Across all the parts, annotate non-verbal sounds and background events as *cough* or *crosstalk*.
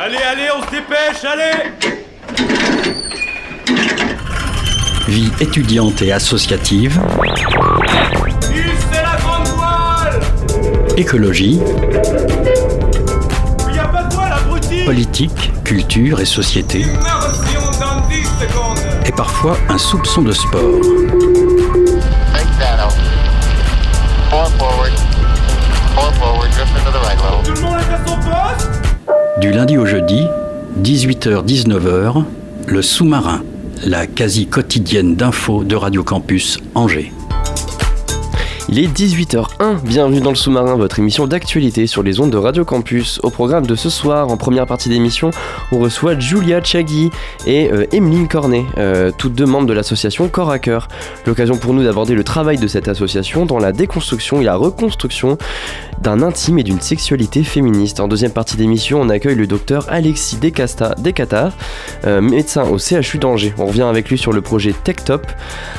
Allez, allez, on se dépêche, allez Vie étudiante et associative. c'est la grande voile Écologie. Il y a pas de voile, abruti Politique, culture et société. Immersion dans 10 secondes Et parfois un soupçon de sport. Du lundi au jeudi, 18h-19h, le sous-marin, la quasi quotidienne d'infos de Radio Campus Angers. Il est 18h01, bienvenue dans le sous-marin, votre émission d'actualité sur les ondes de Radio Campus. Au programme de ce soir, en première partie d'émission, on reçoit Julia Chagui et euh, Emeline Cornet, euh, toutes deux membres de l'association Corps à Cœur. L'occasion pour nous d'aborder le travail de cette association dans la déconstruction et la reconstruction d'un intime et d'une sexualité féministe. En deuxième partie d'émission, on accueille le docteur Alexis Descasta, Descatar, euh, médecin au CHU d'Angers. On revient avec lui sur le projet TechTop,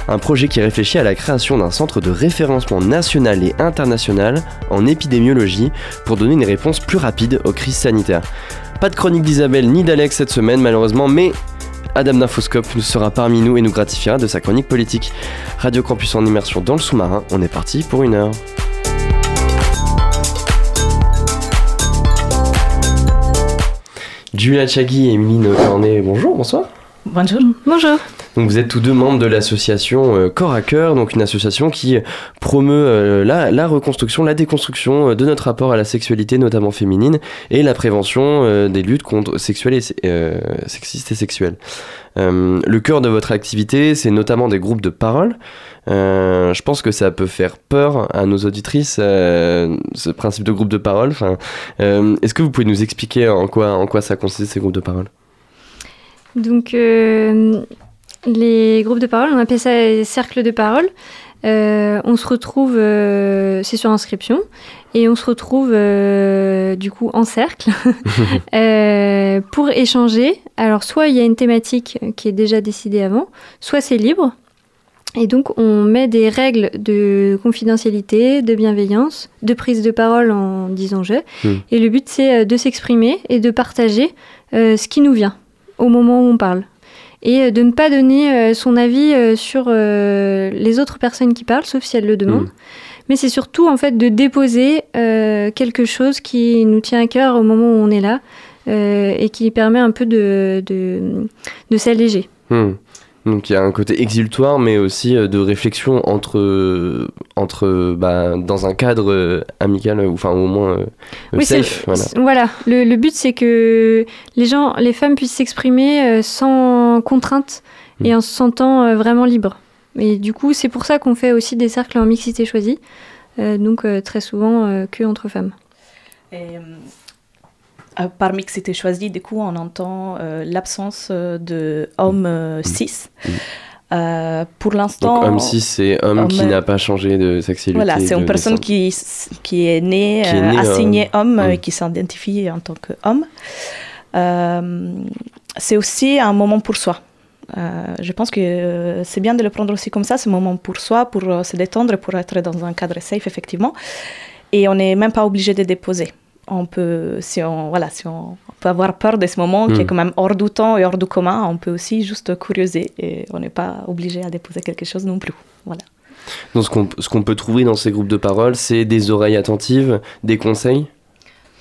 un projet qui réfléchit à la création d'un centre de référencement national et international en épidémiologie pour donner une réponse plus rapide aux crises sanitaires. Pas de chronique d'Isabelle ni d'Alex cette semaine malheureusement, mais Adam Nafoscope nous sera parmi nous et nous gratifiera de sa chronique politique. Radio Campus en immersion dans le sous-marin, on est parti pour une heure. Julia Chagui et Emeline Cornet, bonjour, bonsoir. Bonjour. Bonjour. Donc vous êtes tous deux membres de l'association euh, Corps à Cœur, donc une association qui promeut euh, la, reconstruction, la déconstruction euh, de notre rapport à la sexualité, notamment féminine, et la prévention euh, des luttes contre sexuelles euh, sexistes et sexuelles. Euh, le cœur de votre activité, c'est notamment des groupes de parole. Euh, je pense que ça peut faire peur à nos auditrices, euh, ce principe de groupe de parole. Enfin, euh, Est-ce que vous pouvez nous expliquer en quoi, en quoi ça consiste ces groupes de parole? Donc, euh, les groupes de parole, on appelle ça les cercles de parole. Euh, on se retrouve, euh, c'est sur inscription, et on se retrouve euh, du coup en cercle *laughs* *laughs* pour échanger. Alors, soit il y a une thématique qui est déjà décidée avant, soit c'est libre. Et donc, on met des règles de confidentialité, de bienveillance, de prise de parole en disant je. Mm. Et le but, c'est de s'exprimer et de partager ce qui nous vient au moment où on parle. Et euh, de ne pas donner euh, son avis euh, sur les autres personnes qui parlent, sauf si elles le demandent. Mm. Mais c'est surtout, en fait, de déposer quelque chose qui nous tient à cœur au moment où on est là et qui permet un peu de, de, de s'alléger. Hmm. Donc il y a un côté exultoire, mais aussi euh, de réflexion entre, euh, entre bah, dans un cadre euh, amical, ou enfin au moins euh, Oui, c'est- safe. Voilà. le, le but c'est que les gens, les femmes puissent s'exprimer euh, sans contrainte et Mm. en se sentant euh, vraiment libres. Et du coup, c'est pour ça qu'on fait aussi des cercles en mixité choisie, euh, donc euh, très souvent euh, que entre femmes. Et, euh, euh, par mixité choisie, du coup, on entend euh, l'absence euh, de euh, cis. Mm. Euh, pour l'instant, Donc homme cis, c'est homme, homme, qui n'a pas changé de sexualité. voilà, c'est une personne naissance. qui, qui est née, Qui est née, assignée homme mm. et qui s'identifie en tant qu'homme. Euh, c'est aussi un moment pour soi. Euh, je pense que c'est bien de le prendre aussi comme ça, ce moment pour soi, pour se détendre, pour être dans un cadre safe, effectivement. Et on n'est même pas obligé de déposer. On peut, si on, voilà, si on, on peut avoir peur de ce moment qui est Mm. quand même hors du temps et hors du commun, on peut aussi juste curioser et on n'est pas obligé à déposer quelque chose non plus. Voilà. Donc ce qu'on ce qu'on peut trouver dans ces groupes de parole, c'est des oreilles attentives, des conseils?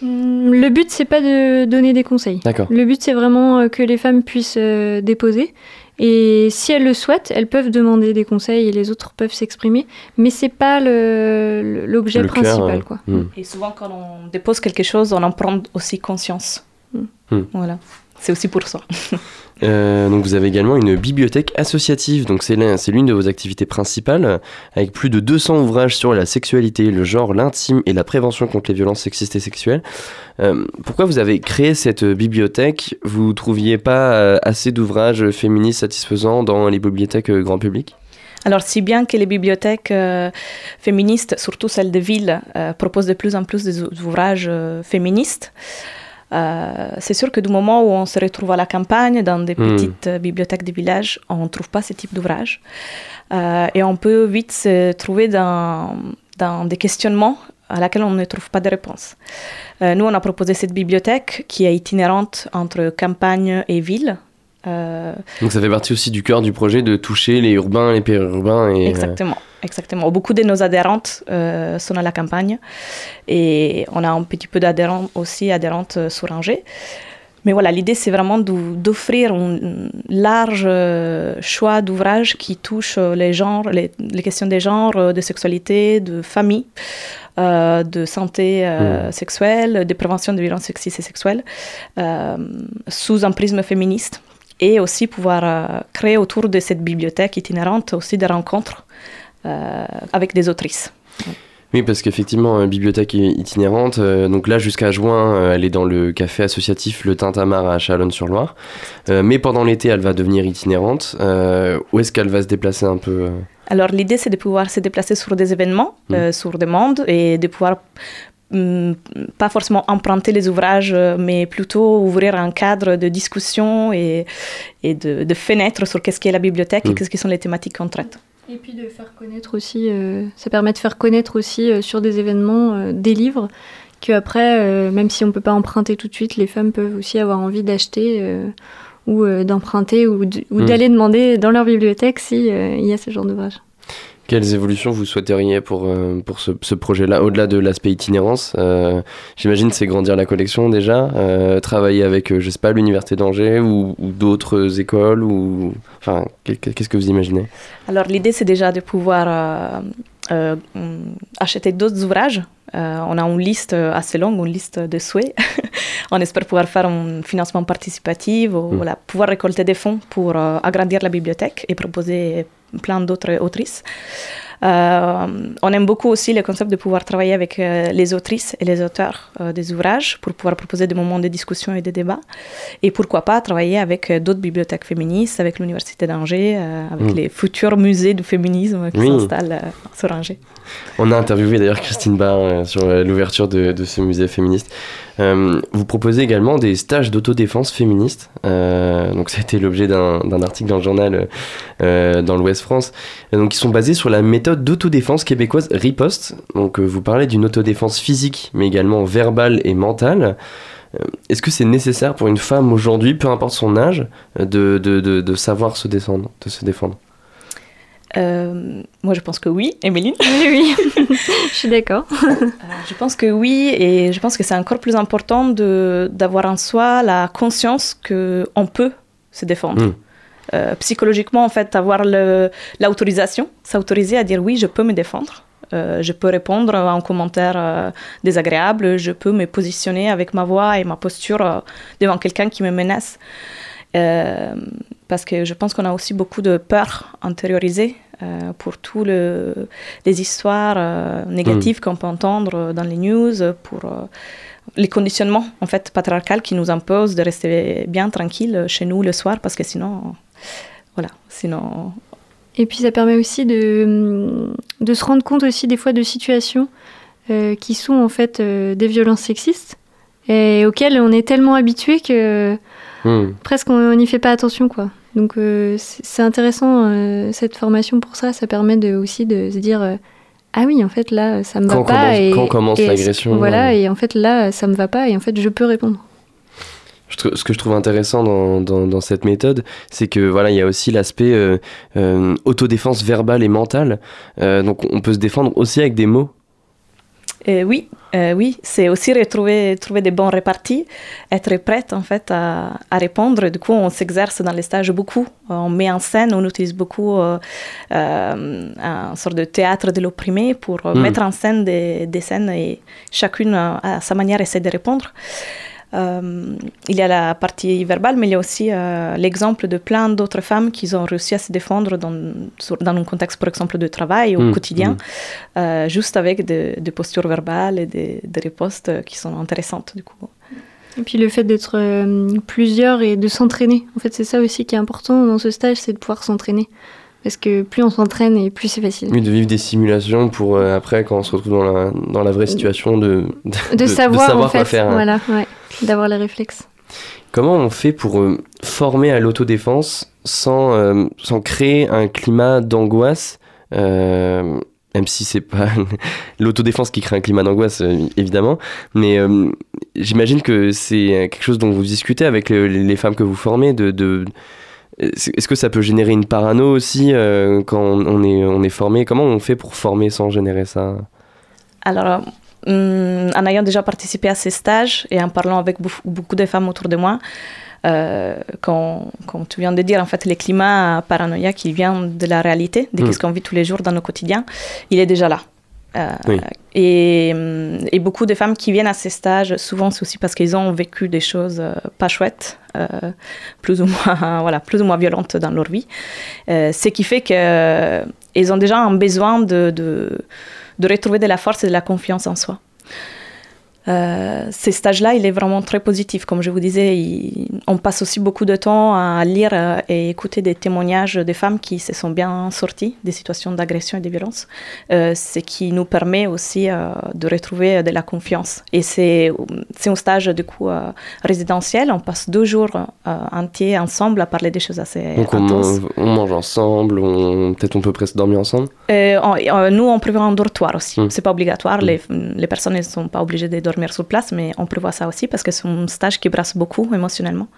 Mm, Le but c'est pas de donner des conseils. D'accord. Le but c'est vraiment euh, que les femmes puissent euh, déposer. Et si elles le souhaitent, elles peuvent demander des conseils et les autres peuvent s'exprimer. Mais c'est pas l'objet cœur, principal, euh, quoi. hmm. Et souvent, quand on dépose quelque chose, on en prend aussi conscience. Mm. Mm. Voilà. C'est aussi pour ça. *laughs* Euh, donc vous avez également une bibliothèque associative, donc c'est l'un- c'est l'une de vos activités principales, avec plus de 200 ouvrages sur la sexualité, le genre, l'intime et la prévention contre les violences sexistes et sexuelles. Euh, pourquoi vous avez créé cette bibliothèque? Vous trouviez pas euh, assez d'ouvrages féministes satisfaisants dans les bibliothèques grand public? Alors, si bien que les bibliothèques euh, féministes, surtout celles de ville, euh, proposent de plus en plus des ou- ouvrages euh, féministes, euh, c'est sûr que du moment où on se retrouve à la campagne, dans des Mm. petites euh, bibliothèques de village, on ne trouve pas ce type d'ouvrage. Euh, et on peut vite se trouver dans, dans des questionnements à laquelle on ne trouve pas de réponse. Euh, nous, on a proposé cette bibliothèque qui est itinérante entre campagne et ville. Euh, Donc ça fait partie aussi du cœur du projet de toucher les urbains, les périurbains. Et, euh, Exactement. Exactement. Beaucoup de nos adhérentes euh, sont à la campagne et on a un petit peu d'adhérents aussi, adhérentes euh, sur Angers. Mais voilà, l'idée c'est vraiment d'offrir un large choix d'ouvrages qui touchent les genres, les, les questions des genres, de sexualité, de famille, euh, de santé euh, sexuelle, de prévention de violences sexistes et sexuelles, euh, sous un prisme féministe. Et aussi pouvoir euh, créer autour de cette bibliothèque itinérante aussi des rencontres euh, avec des autrices. Oui, parce qu'effectivement, bibliothèque itinérante, euh, donc là jusqu'à juin, euh, elle est dans le café associatif Le Tintamarre à Chalonne-sur-Loire. Euh, mais pendant l'été, elle va devenir itinérante. Où est-ce qu'elle va se déplacer un peu Alors l'idée c'est de pouvoir se déplacer sur des événements, Mm. euh, sur demande, et de pouvoir pas forcément emprunter les ouvrages, euh, mais plutôt ouvrir un cadre de discussion et, et de, de fenêtre sur qu'est-ce qu'est la bibliothèque et Mm. qu'est-ce qui sont les thématiques qu'on traite. Et puis de faire connaître aussi, euh, ça permet de faire connaître aussi euh, sur des événements euh, des livres que après, euh, même si on peut pas emprunter tout de suite, les femmes peuvent aussi avoir envie d'acheter euh, ou euh, d'emprunter ou Mm. d'aller demander dans leur bibliothèque si euh, il y a ce genre d'ouvrage. Quelles évolutions vous souhaiteriez pour, euh, pour ce, ce projet-là, au-delà de l'aspect itinérance euh, J'imagine c'est grandir la collection déjà, euh, travailler avec, euh, je sais pas, l'Université d'Angers ou, ou d'autres écoles, ou... Enfin, qu'est- qu'est-ce que vous imaginez? Alors l'idée c'est déjà de pouvoir hum, acheter d'autres ouvrages. On a une liste assez longue, une liste de souhaits. *laughs* on espère pouvoir faire un financement participatif, ou, Mm. voilà, pouvoir récolter des fonds pour agrandir la bibliothèque et proposer plein d'autres autrices. Euh, on aime beaucoup aussi le concept de pouvoir travailler avec euh, les autrices et les auteurs euh, des ouvrages pour pouvoir proposer des moments de discussion et de débat. Et pourquoi pas travailler avec d'autres bibliothèques féministes, avec l'Université d'Angers, avec Mm. les futurs musées du féminisme qui Oui. s'installent sur Angers. On a interviewé d'ailleurs Christine Barr sur l'ouverture de, de ce musée féministe. Euh, vous proposez également des stages d'autodéfense féministe. Euh, donc ça a été l'objet d'un article dans le journal euh, dans l'Ouest France. Donc ils sont basés sur la méthode d'autodéfense québécoise Riposte. Donc euh, vous parlez d'une autodéfense physique, mais également verbale et mentale. Euh, Est-ce que c'est nécessaire pour une femme aujourd'hui, peu importe son âge, euh, de, de, de, de savoir se défendre, de se défendre? Euh, moi, je pense que oui, Emeline. Oui, oui, *laughs* je suis d'accord. Euh, Je pense que oui, et je pense que c'est encore plus important de- d'avoir en soi la conscience qu'on peut se défendre. Mm. Euh, psychologiquement, en fait, avoir l'autorisation, s'autoriser à dire oui, je peux me défendre. Euh, je peux répondre à un commentaire euh, désagréable, je peux me positionner avec ma voix et ma posture euh, devant quelqu'un qui me menace. Parce que je pense qu'on a aussi beaucoup de peur intériorisée pour toutes le, les histoires négatives qu'on peut entendre dans les news, pour les conditionnements en fait patriarcales qui nous imposent de rester bien tranquille chez nous le soir parce que sinon, voilà, sinon. Et puis ça permet aussi de, de se rendre compte aussi des fois de situations euh, qui sont en fait euh, des violences sexistes et auxquelles on est tellement habitué que Hmm. presque on n'y fait pas attention quoi. Donc euh, c'est intéressant euh, cette formation pour ça, ça permet de, aussi de se dire euh, ah oui en fait là ça me va pas commence- et quand commence l'agression, Voilà ouais. et en fait là ça me va pas et en fait je peux répondre. Je ce que je trouve intéressant dans, dans, dans cette méthode, c'est que voilà, il y a aussi l'aspect euh, euh, autodéfense verbale et mentale. Euh, donc on peut se défendre aussi avec des mots. Et oui, euh, oui, c'est aussi retrouver trouver des bons répartis, être prête en fait à, à répondre. Du coup, on s'exerce dans les stages beaucoup. Euh, On met en scène, on utilise beaucoup euh, euh, un sorte de théâtre de l'opprimé pour euh, Mm. mettre en scène des, des scènes et chacune euh, à sa manière essaie de répondre. Euh, il y a la partie verbale, mais il y a aussi euh, l'exemple de plein d'autres femmes qui ont réussi à se défendre dans, sur- dans un contexte, par exemple, de travail au Mm, quotidien, mm. euh, juste avec des postures verbales et des, des ripostes qui sont intéressantes, du coup. Et puis le fait d'être euh, plusieurs et de s'entraîner. En fait, c'est ça aussi qui est important dans ce stage, c'est de pouvoir s'entraîner. Parce que plus on s'entraîne et plus c'est facile. Oui, de vivre des simulations pour euh, après, quand on se retrouve dans la, dans la vraie situation, de, de, De, savoir, en fait, quoi faire. hein. voilà, ouais, d'avoir les réflexes. Comment on fait pour euh, former à l'autodéfense sans, euh, sans créer un climat d'angoisse même si c'est pas *laughs* l'autodéfense qui crée un climat d'angoisse, évidemment. Mais euh, j'imagine que c'est quelque chose dont vous discutez avec le- les femmes que vous formez. De, de- Est-ce que ça peut générer une parano aussi euh, quand on est, on est formé? Comment on fait pour former sans générer ça? Alors, hum, en ayant déjà participé à ces stages et en parlant avec beaucoup de femmes autour de moi, euh, quand, comme tu viens de dire, en fait, le climat paranoïaque qui vient de la réalité, de Mm. ce qu'on vit tous les jours dans nos quotidiens, il est déjà là. Euh, Oui. et, et beaucoup de femmes qui viennent à ces stages, souvent c'est aussi parce qu'ils ont vécu des choses euh, pas chouettes, euh, plus ou moins *laughs* voilà, plus ou moins violentes dans leur vie, Euh, ce qui fait qu'ils ont déjà un besoin de, de, de retrouver de la force et de la confiance en soi. Euh, ces stages-là, il est vraiment très positif. Comme je vous disais, il- on passe aussi beaucoup de temps à lire euh, et écouter des témoignages de femmes qui se sont bien sorties des situations d'agression et de violence, euh, ce qui nous permet aussi euh, de retrouver de la confiance. Et c'est un stage du coup résidentiel. On passe deux jours entiers ensemble à parler des choses assez Donc on, intenses. man- on mange ensemble, on... peut-être on peut presque dormir ensemble? On- nous, on prévoit un dortoir aussi. Mm. C'est pas obligatoire. Mm. Les, les personnes ne sont pas obligées de dormir sur place, mais on prévoit ça aussi parce que c'est un stage qui brasse beaucoup émotionnellement.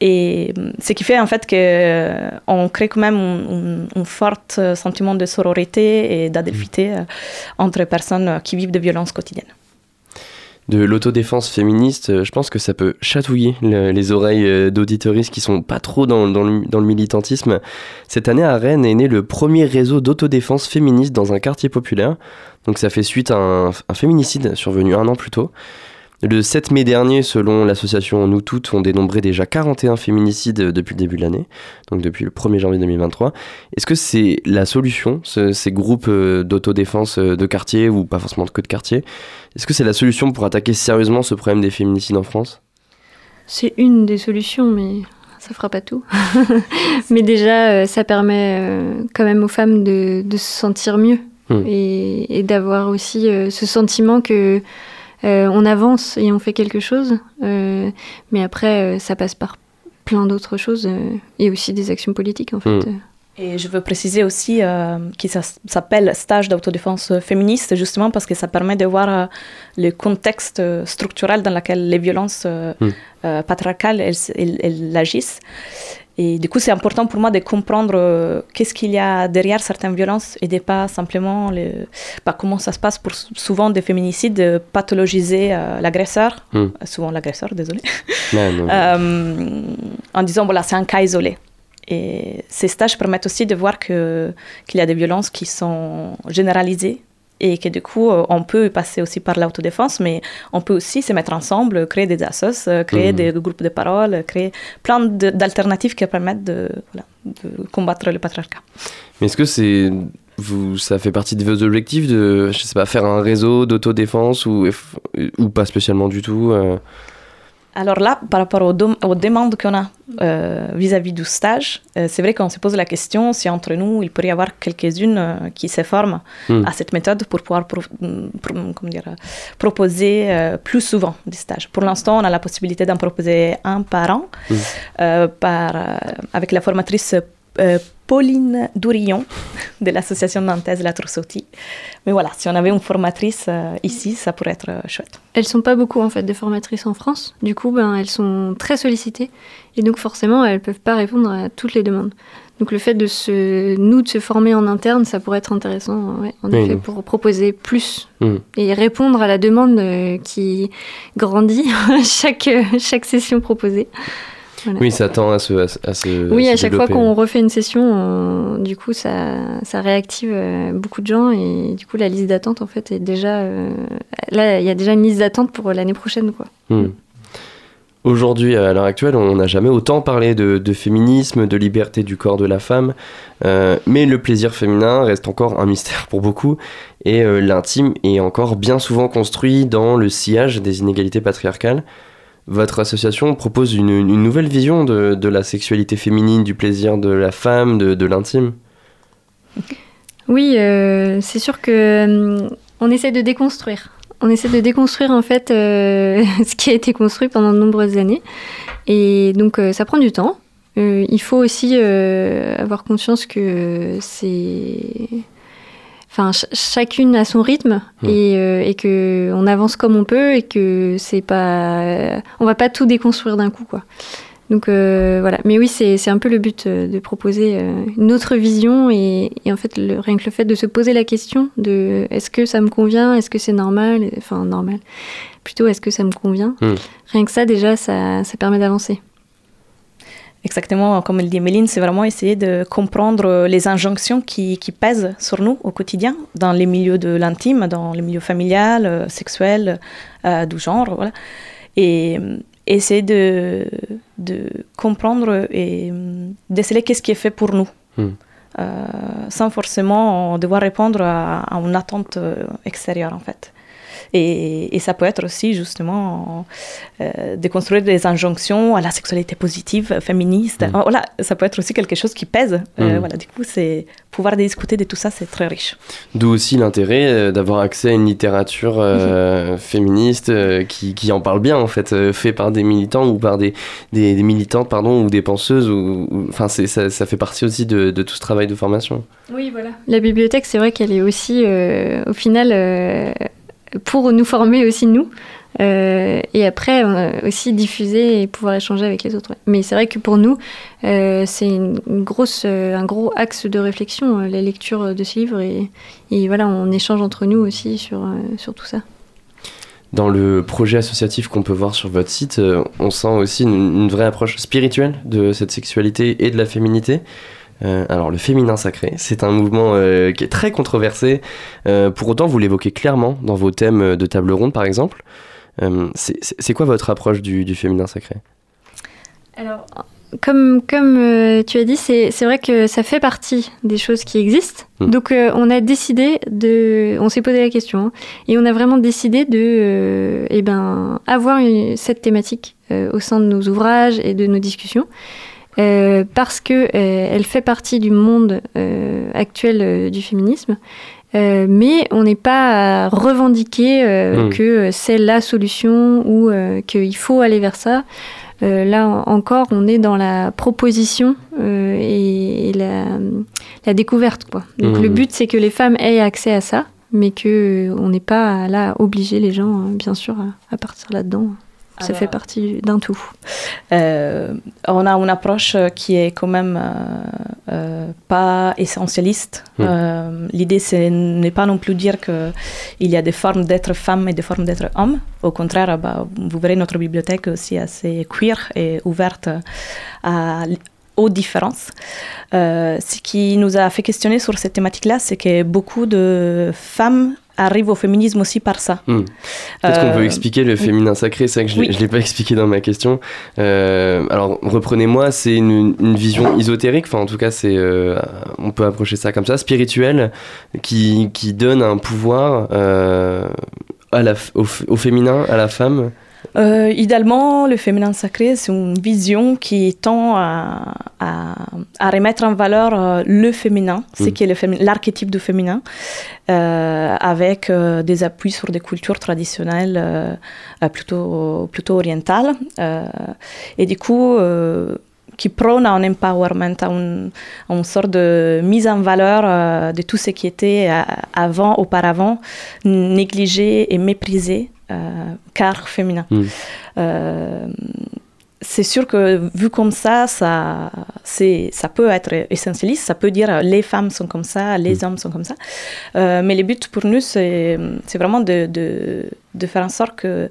Et mm, ce qui fait en fait qu'on crée quand même un, fort euh, sentiment de sororité et d'adelphité euh, entre personnes euh, qui vivent des violences quotidiennes. De l'autodéfense féministe, euh, je pense que ça peut chatouiller le- les oreilles euh, d'auditoristes qui sont pas trop dans, le, militantisme. Cette année à Rennes est né le premier réseau d'autodéfense féministe dans un quartier populaire. Donc ça fait suite à un féminicide survenu un an plus tôt. Le 7 mai dernier, selon l'association Nous Toutes, on dénombrait déjà 41 féminicides depuis le début de l'année, donc depuis le 1er janvier 2023. Est-ce que c'est la solution, ce- ces groupes euh, d'autodéfense euh, de quartier, ou pas forcément que de quartier? Est-ce que c'est la solution pour attaquer sérieusement ce problème des féminicides en France? C'est une des solutions, mais ça fera pas tout. *laughs* mais déjà, euh, ça permet quand même aux femmes de, de se sentir mieux Hmm. et, et d'avoir aussi ce sentiment que on avance et on fait quelque chose. Euh, mais après, euh, ça passe par plein d'autres choses euh, et aussi des actions politiques en fait. Hmm. Et je veux préciser aussi euh, que ça s'appelle stage d'autodéfense féministe, justement parce que ça permet de voir euh, le contexte euh, structurel dans lequel les violences euh, Mm. euh, patriarcales elles, s- elles- elles agissent. Et du coup, c'est important pour moi de comprendre euh, qu'est-ce qu'il y a derrière certaines violences et de pas simplement le, bah, comment ça se passe pour souvent des féminicides, de pathologiser euh, l'agresseur, Mm. souvent l'agresseur, désolé, non. *laughs* euh, en disant voilà, c'est un cas isolé. Et ces stages permettent aussi de voir que- qu'il y a des violences qui sont généralisées et que du coup, euh, on peut passer aussi par l'autodéfense, mais on peut aussi se mettre ensemble, créer des assos, euh, créer Mhm. des groupes de parole, créer plein d'alternatives qui permettent de, voilà, de combattre le patriarcat. Mais est-ce que c'est vous, ça fait partie de vos objectifs de, je sais pas, faire un réseau d'autodéfense ou, ou pas spécialement du tout euh, Alors là, par rapport aux, demandes qu'on a euh, vis-à-vis du stage, euh, c'est vrai qu'on se pose la question si entre nous, il pourrait y avoir quelques-unes euh, qui se forment Hmm. à cette méthode pour pouvoir pro- pro- comment dire, proposer plus souvent des stages. Pour l'instant, on a la possibilité d'en proposer un par an Hmm. par, avec la formatrice euh, Pauline Dourillon de l'association nantaise La Troussotti. Mais voilà, si on avait une formatrice euh, ici, ça pourrait être euh, chouette. Elles sont pas beaucoup en fait des formatrices en France. Du coup, ben elles sont très sollicitées et donc forcément elles peuvent pas répondre à toutes les demandes. Donc le fait de se nous de se former en interne, ça pourrait être intéressant, ouais, en Oui, effet, pour proposer plus Hmm. et répondre à la demande euh, qui grandit *laughs* chaque chaque session proposée. Voilà. Oui, ça tend à se, à, se- à se- Oui, se à chaque fois qu'on refait une session, on- du coup, ça, ça réactive euh, beaucoup de gens et du coup, la liste d'attente, en fait, est déjà. euh, là, il y a déjà une liste d'attente pour l'année prochaine, quoi. Hmm. Aujourd'hui, à l'heure actuelle, on n'a jamais autant parlé de, de féminisme, de liberté du corps de la femme, euh, mais le plaisir féminin reste encore un mystère pour beaucoup, et l'intime est encore bien souvent construit dans le sillage des inégalités patriarcales. Votre association propose une, nouvelle vision de, la sexualité féminine, du plaisir de la femme, de, l'intime. Oui, euh, c'est sûr que hum, on essaie de déconstruire. On essaie de déconstruire en fait euh, *laughs* ce qui a été construit pendant de nombreuses années. Et donc euh, ça prend du temps. Il faut aussi avoir conscience que c'est... enfin, ch- chacune à son rythme et, euh, et que on avance comme on peut et que c'est pas, on va pas tout déconstruire d'un coup, quoi. Donc euh, voilà. Mais oui, c'est un peu le but euh, de proposer euh, une autre vision et, et en fait, le, rien que le fait de se poser la question de est-ce que ça me convient, est-ce que c'est normal, enfin normal, plutôt est-ce que ça me convient. Mm. Rien que ça, déjà, ça, ça permet d'avancer. Exactement, comme le dit Méline, c'est vraiment essayer de comprendre les injonctions qui, qui pèsent sur nous au quotidien, dans les milieux de l'intime, dans les milieux familial, euh, sexuel, euh, du genre, voilà. Et euh, essayer de, de comprendre et déceler qu'est-ce qui est fait pour nous, Hmm. Euh, sans forcément devoir répondre à, à une attente extérieure, en fait. Et, et ça peut être aussi justement euh, de construire des injonctions à la sexualité positive, féministe. Mm. Voilà, ça peut être aussi quelque chose qui pèse. Euh, Mm. voilà, du coup, c'est pouvoir discuter de tout ça, c'est très riche. D'où aussi l'intérêt euh, d'avoir accès à une littérature euh, Mhm. féministe euh, qui, qui en parle bien en fait, euh, fait par des militants ou par des, des, des militantes pardon ou des penseuses ou ou- enfin ça, ça fait partie aussi de, de tout ce travail de formation. Oui, voilà. La bibliothèque, c'est vrai qu'elle est aussi, euh, au final, euh, pour nous former aussi nous. Euh, et après, a aussi diffuser et pouvoir échanger avec les autres. Mais c'est vrai que pour nous, euh, c'est une, grosse, euh, un gros axe de réflexion, euh, la lecture de ce livre. Et, et voilà, on échange entre nous aussi sur, euh, sur tout ça. Dans le projet associatif qu'on peut voir sur votre site, euh, on sent aussi une vraie approche spirituelle de cette sexualité et de la féminité. Euh, alors le féminin sacré, c'est un mouvement euh, qui est très controversé. Euh, pour autant, vous l'évoquez clairement dans vos thèmes de table ronde, par exemple. C'est- quoi votre approche du, du féminin sacré? Alors, comme, comme tu as dit, c'est vrai que ça fait partie des choses qui existent. Mm. Donc, on a décidé de. On s'est posé la question. hein, et on a vraiment décidé de eh ben, avoir une- cette thématique au sein de nos ouvrages et de nos discussions. Euh, parce que euh, elle fait partie du monde euh, actuel du féminisme, mais on n'est pas à revendiquer euh, Mm. que c'est la solution ou qu'il faut aller vers ça. Euh, là en- encore, on est dans la proposition euh, et, et la, la découverte. Quoi. Donc Mhm. le but, c'est que les femmes aient accès à ça, mais que euh, n'est pas là à obliger les gens, hein, bien sûr, à, à partir là-dedans. Ça fait partie d'un tout. Euh, on a une approche qui est quand même euh, euh, pas essentialiste. Mm. Euh, L'idée, c'est n'est pas non plus dire qu'il y a des formes d'être femme et des formes d'être homme. Au contraire, bah, vous verrez notre bibliothèque aussi assez queer et ouverte à, aux différences. Euh, ce qui nous a fait questionner sur cette thématique-là, c'est que beaucoup de femmes arrivent au féminisme aussi par ça. Hmm. Peut-être qu'on Euh, peut expliquer le féminin sacré, c'est vrai que je oui. ne l'ai pas expliqué dans ma question. Euh, alors, reprenez-moi, c'est une, une vision ésotérique, enfin en tout cas, c'est, euh, on peut approcher ça comme ça, spirituelle, qui, qui donne un pouvoir euh, à la, au féminin, à la femme. Euh, idéalement, le féminin sacré, c'est une vision qui tend à, à, à remettre en valeur euh, le féminin, ce Mm. qui est l'archétype du féminin, euh, avec euh, des appuis sur des cultures traditionnelles plutôt, plutôt orientales. et du coup, qui prône un empowerment, une, une sorte de mise en valeur euh, de tout ce qui était euh, avant, auparavant, négligé et méprisé, euh, car féminin. Mm. Euh, c'est sûr que vu comme ça, ça, c'est, ça peut être essentialiste, ça peut dire les femmes sont comme ça, les hommes sont comme ça. Euh, mais le but pour nous, c'est, vraiment de, de, de faire en sorte que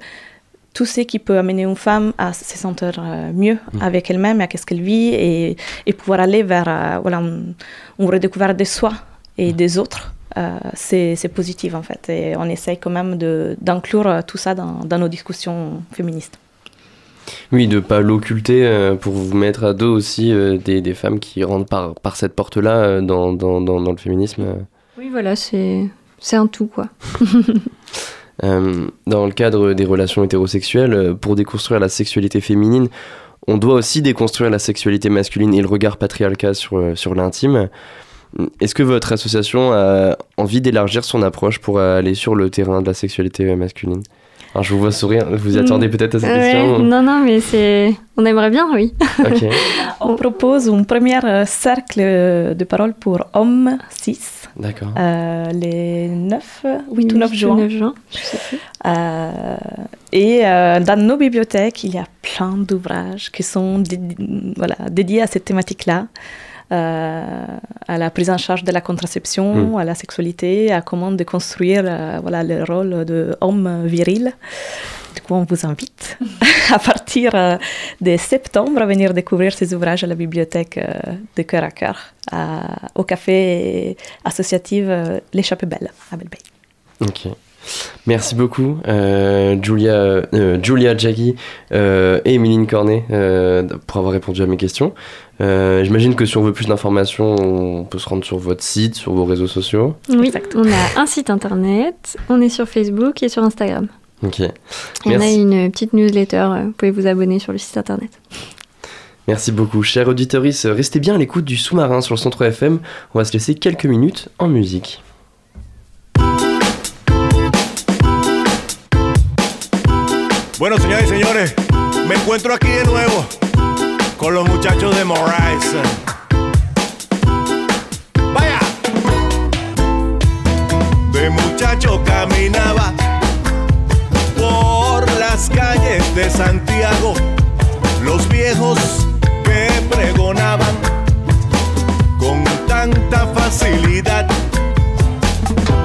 tout ce qui peut amener une femme à se sentir mieux avec elle-même, à ce qu'elle vit, et, et pouvoir aller vers euh, voilà, une, une redécouverte de soi et des autres, c'est, c'est positif en fait. Et on essaye quand même d'inclure euh, tout ça dans, dans nos discussions féministes. Oui, de pas l'occulter euh, pour vous mettre à dos aussi euh, des, des femmes qui rentrent par, par cette porte-là euh, dans, dans, dans, dans le féminisme. euh. Oui, voilà, c'est un tout, quoi. *laughs* Euh, dans le cadre des relations hétérosexuelles, euh, pour déconstruire la sexualité féminine, on doit aussi déconstruire la sexualité masculine et le regard patriarcal sur, euh, sur l'intime. Est-ce que votre association a envie d'élargir son approche pour aller sur le terrain de la sexualité euh, masculine? Alors, je vous vois sourire, vous y Mm. attendez peut-être à cette Ouais, question non, non, mais c'est. On aimerait bien, oui. *laughs* *laughs* On propose un premier euh, cercle de parole pour hommes 6, D'accord. euh, les 9, 8 ou 9 Le juin. 9 juin, je sais plus. Euh, et euh, dans nos bibliothèques, il y a plein d'ouvrages qui sont dédi- voilà, dédiés à cette thématique-là, euh, à la prise en charge de la contraception, Mm. à la sexualité, à comment déconstruire euh, voilà, le rôle de homme viril. Du coup, on vous invite *laughs* à partir euh, de septembre à venir découvrir ces ouvrages à la bibliothèque euh, de Cœur à Cœur, à- au café associatif euh, L'échappée belle à Belle Ok. Merci beaucoup, euh, Julia, euh, Julia Jaggi euh, et Emeline Cornet, euh, pour avoir répondu à mes questions. Euh, J'imagine que si on veut plus d'informations, on peut se rendre sur votre site, sur vos réseaux sociaux. Oui, Exact. on a un site internet, on est sur Facebook et sur Instagram. Ok. Et on a Merci. une petite newsletter, euh, vous pouvez vous abonner sur le site internet. Merci beaucoup. Chers auditeurs, restez bien à l'écoute du sous-marin sur le centre FM. On va se laisser quelques minutes en musique. Bueno, señores y señores, me encuentro aquí de nuevo con los muchachos de Moraes. Vaya. De muchacho caminaba por las calles de Santiago, los viejos que pregonaban con tanta facilidad.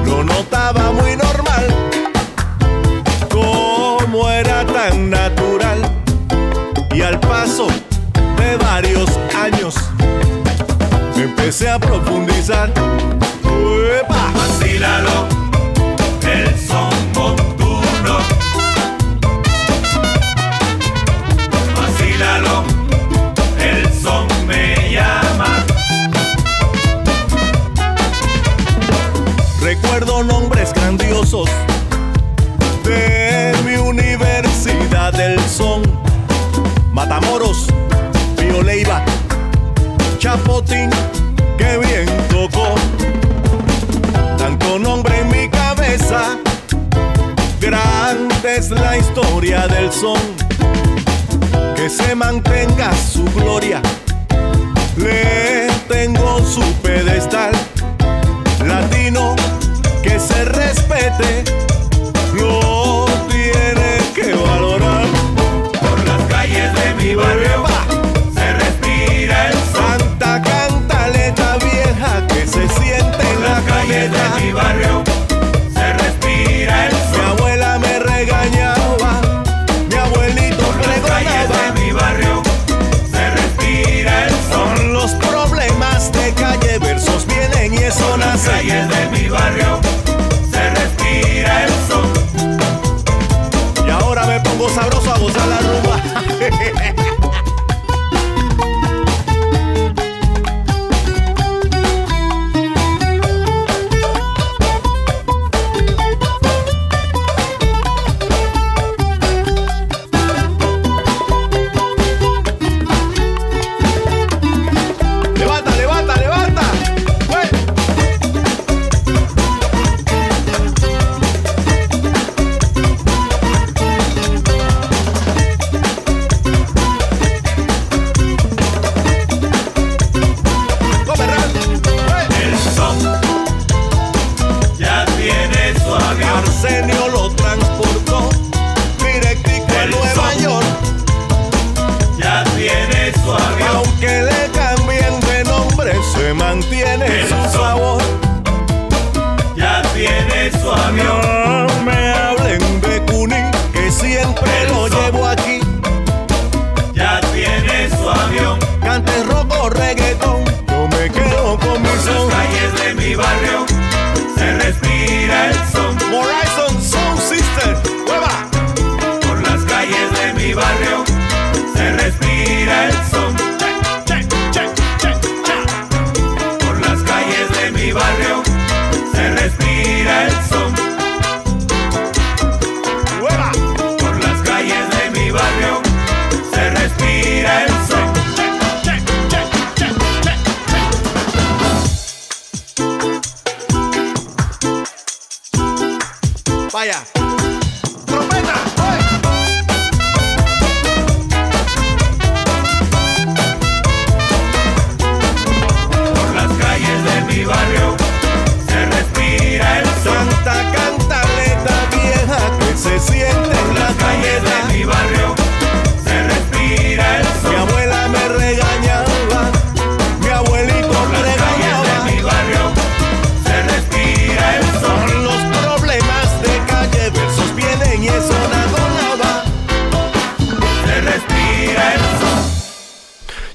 Lo notaba muy normal como era tan natural y al paso varios años empecé a profundizar. Que se mantenga su gloria, le tengo su pedestal. Latino, que se respete lo tiene que valorar. Por las calles de mi barrio se respira el Santa cantaleta vieja que se siente en la calle de mi barrio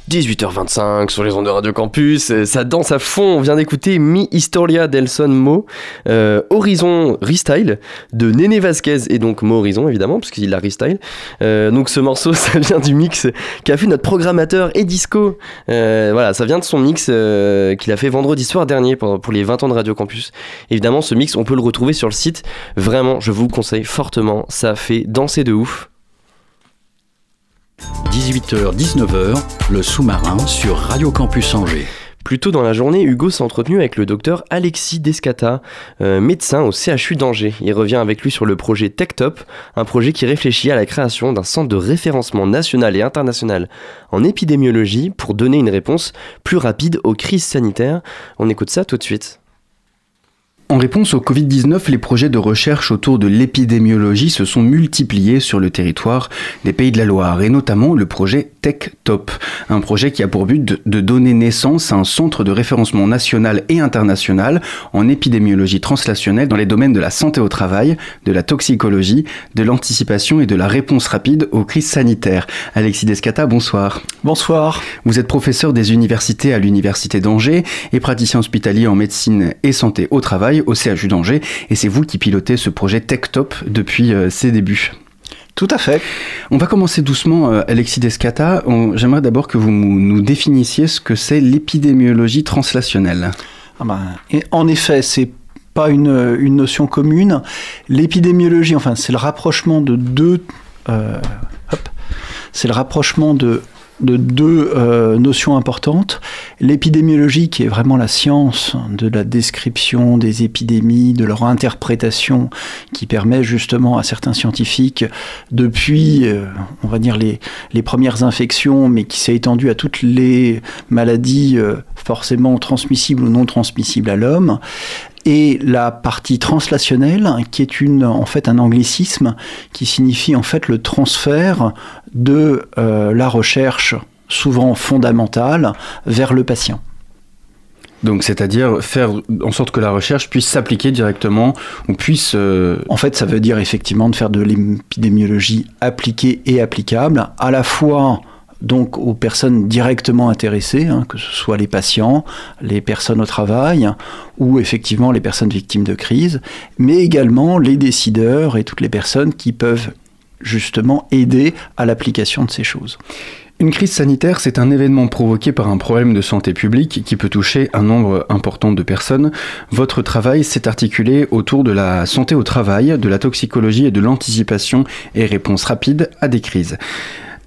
18h25 sur les ondes de Radio Campus, euh, ça danse à fond, on vient d'écouter Mi Historia del Son Mo, euh, Horizon Restyle de Néné Vasquez et donc Mo Horizon évidemment parce qu'il a restyle. Euh, donc ce morceau *laughs* ça vient du mix qu'a fait notre programmateur Edisco. Euh, voilà, ça vient de son mix euh, qu'il a fait vendredi soir dernier pour, les 20 ans de Radio Campus. Évidemment ce mix on peut le retrouver sur le site, vraiment je vous le conseille fortement, ça fait danser de ouf. 18h-19h, le sous-marin sur Radio Campus Angers. Plus tôt dans la journée, Hugo s'est entretenu avec le docteur Alexis Descata, euh, médecin au CHU d'Angers. Il revient avec lui sur le projet TechTop, un projet qui réfléchit à la création d'un centre de référencement national et international en épidémiologie pour donner une réponse plus rapide aux crises sanitaires. On écoute ça tout de suite. En réponse au Covid-19, les projets de recherche autour de l'épidémiologie se sont multipliés sur le territoire des Pays de la Loire, et notamment le projet TechTop, un projet qui a pour but de, de donner naissance à un centre de référencement national et international en épidémiologie translationnelle dans les domaines de la santé au travail, de la toxicologie, de l'anticipation et de la réponse rapide aux crises sanitaires. Alexis Descata, bonsoir. Bonsoir. Vous êtes professeur des universités à l'Université d'Angers et praticien hospitalier en médecine et santé au travail au CHU d'Angers, et c'est vous qui pilotez ce projet TechTop depuis euh, ses débuts. Tout à fait. On va commencer doucement, euh, Alexis Descata. J'aimerais d'abord que vous nous définissiez ce que c'est l'épidémiologie translationnelle. Ah ben, et en effet, c'est pas une, une notion commune. L'épidémiologie, enfin, c'est le rapprochement de deux. euh, hop, c'est le rapprochement de de deux euh, notions importantes. L'épidémiologie, qui est vraiment la science de la description des épidémies, de leur interprétation, qui permet justement à certains scientifiques, depuis, euh, on va dire, les, les premières infections, mais qui s'est étendue à toutes les maladies euh, forcément transmissibles ou non transmissibles à l'homme, et la partie translationnelle, qui est une, en fait un anglicisme qui signifie en fait le transfert de euh, la recherche souvent fondamentale vers le patient. Donc, c'est-à-dire faire en sorte que la recherche puisse s'appliquer directement ou puisse. euh, En fait, ça veut dire effectivement de faire de l'épidémiologie appliquée et applicable, à la fois donc aux personnes directement intéressées, hein, que ce soit les patients, les personnes au travail, ou effectivement les personnes victimes de crise, mais également les décideurs et toutes les personnes qui peuvent justement aider à l'application de ces choses. Une crise sanitaire, c'est un événement provoqué par un problème de santé publique qui peut toucher un nombre important de personnes. Votre travail s'est articulé autour de la santé au travail, de la toxicologie et de l'anticipation et réponse rapide à des crises.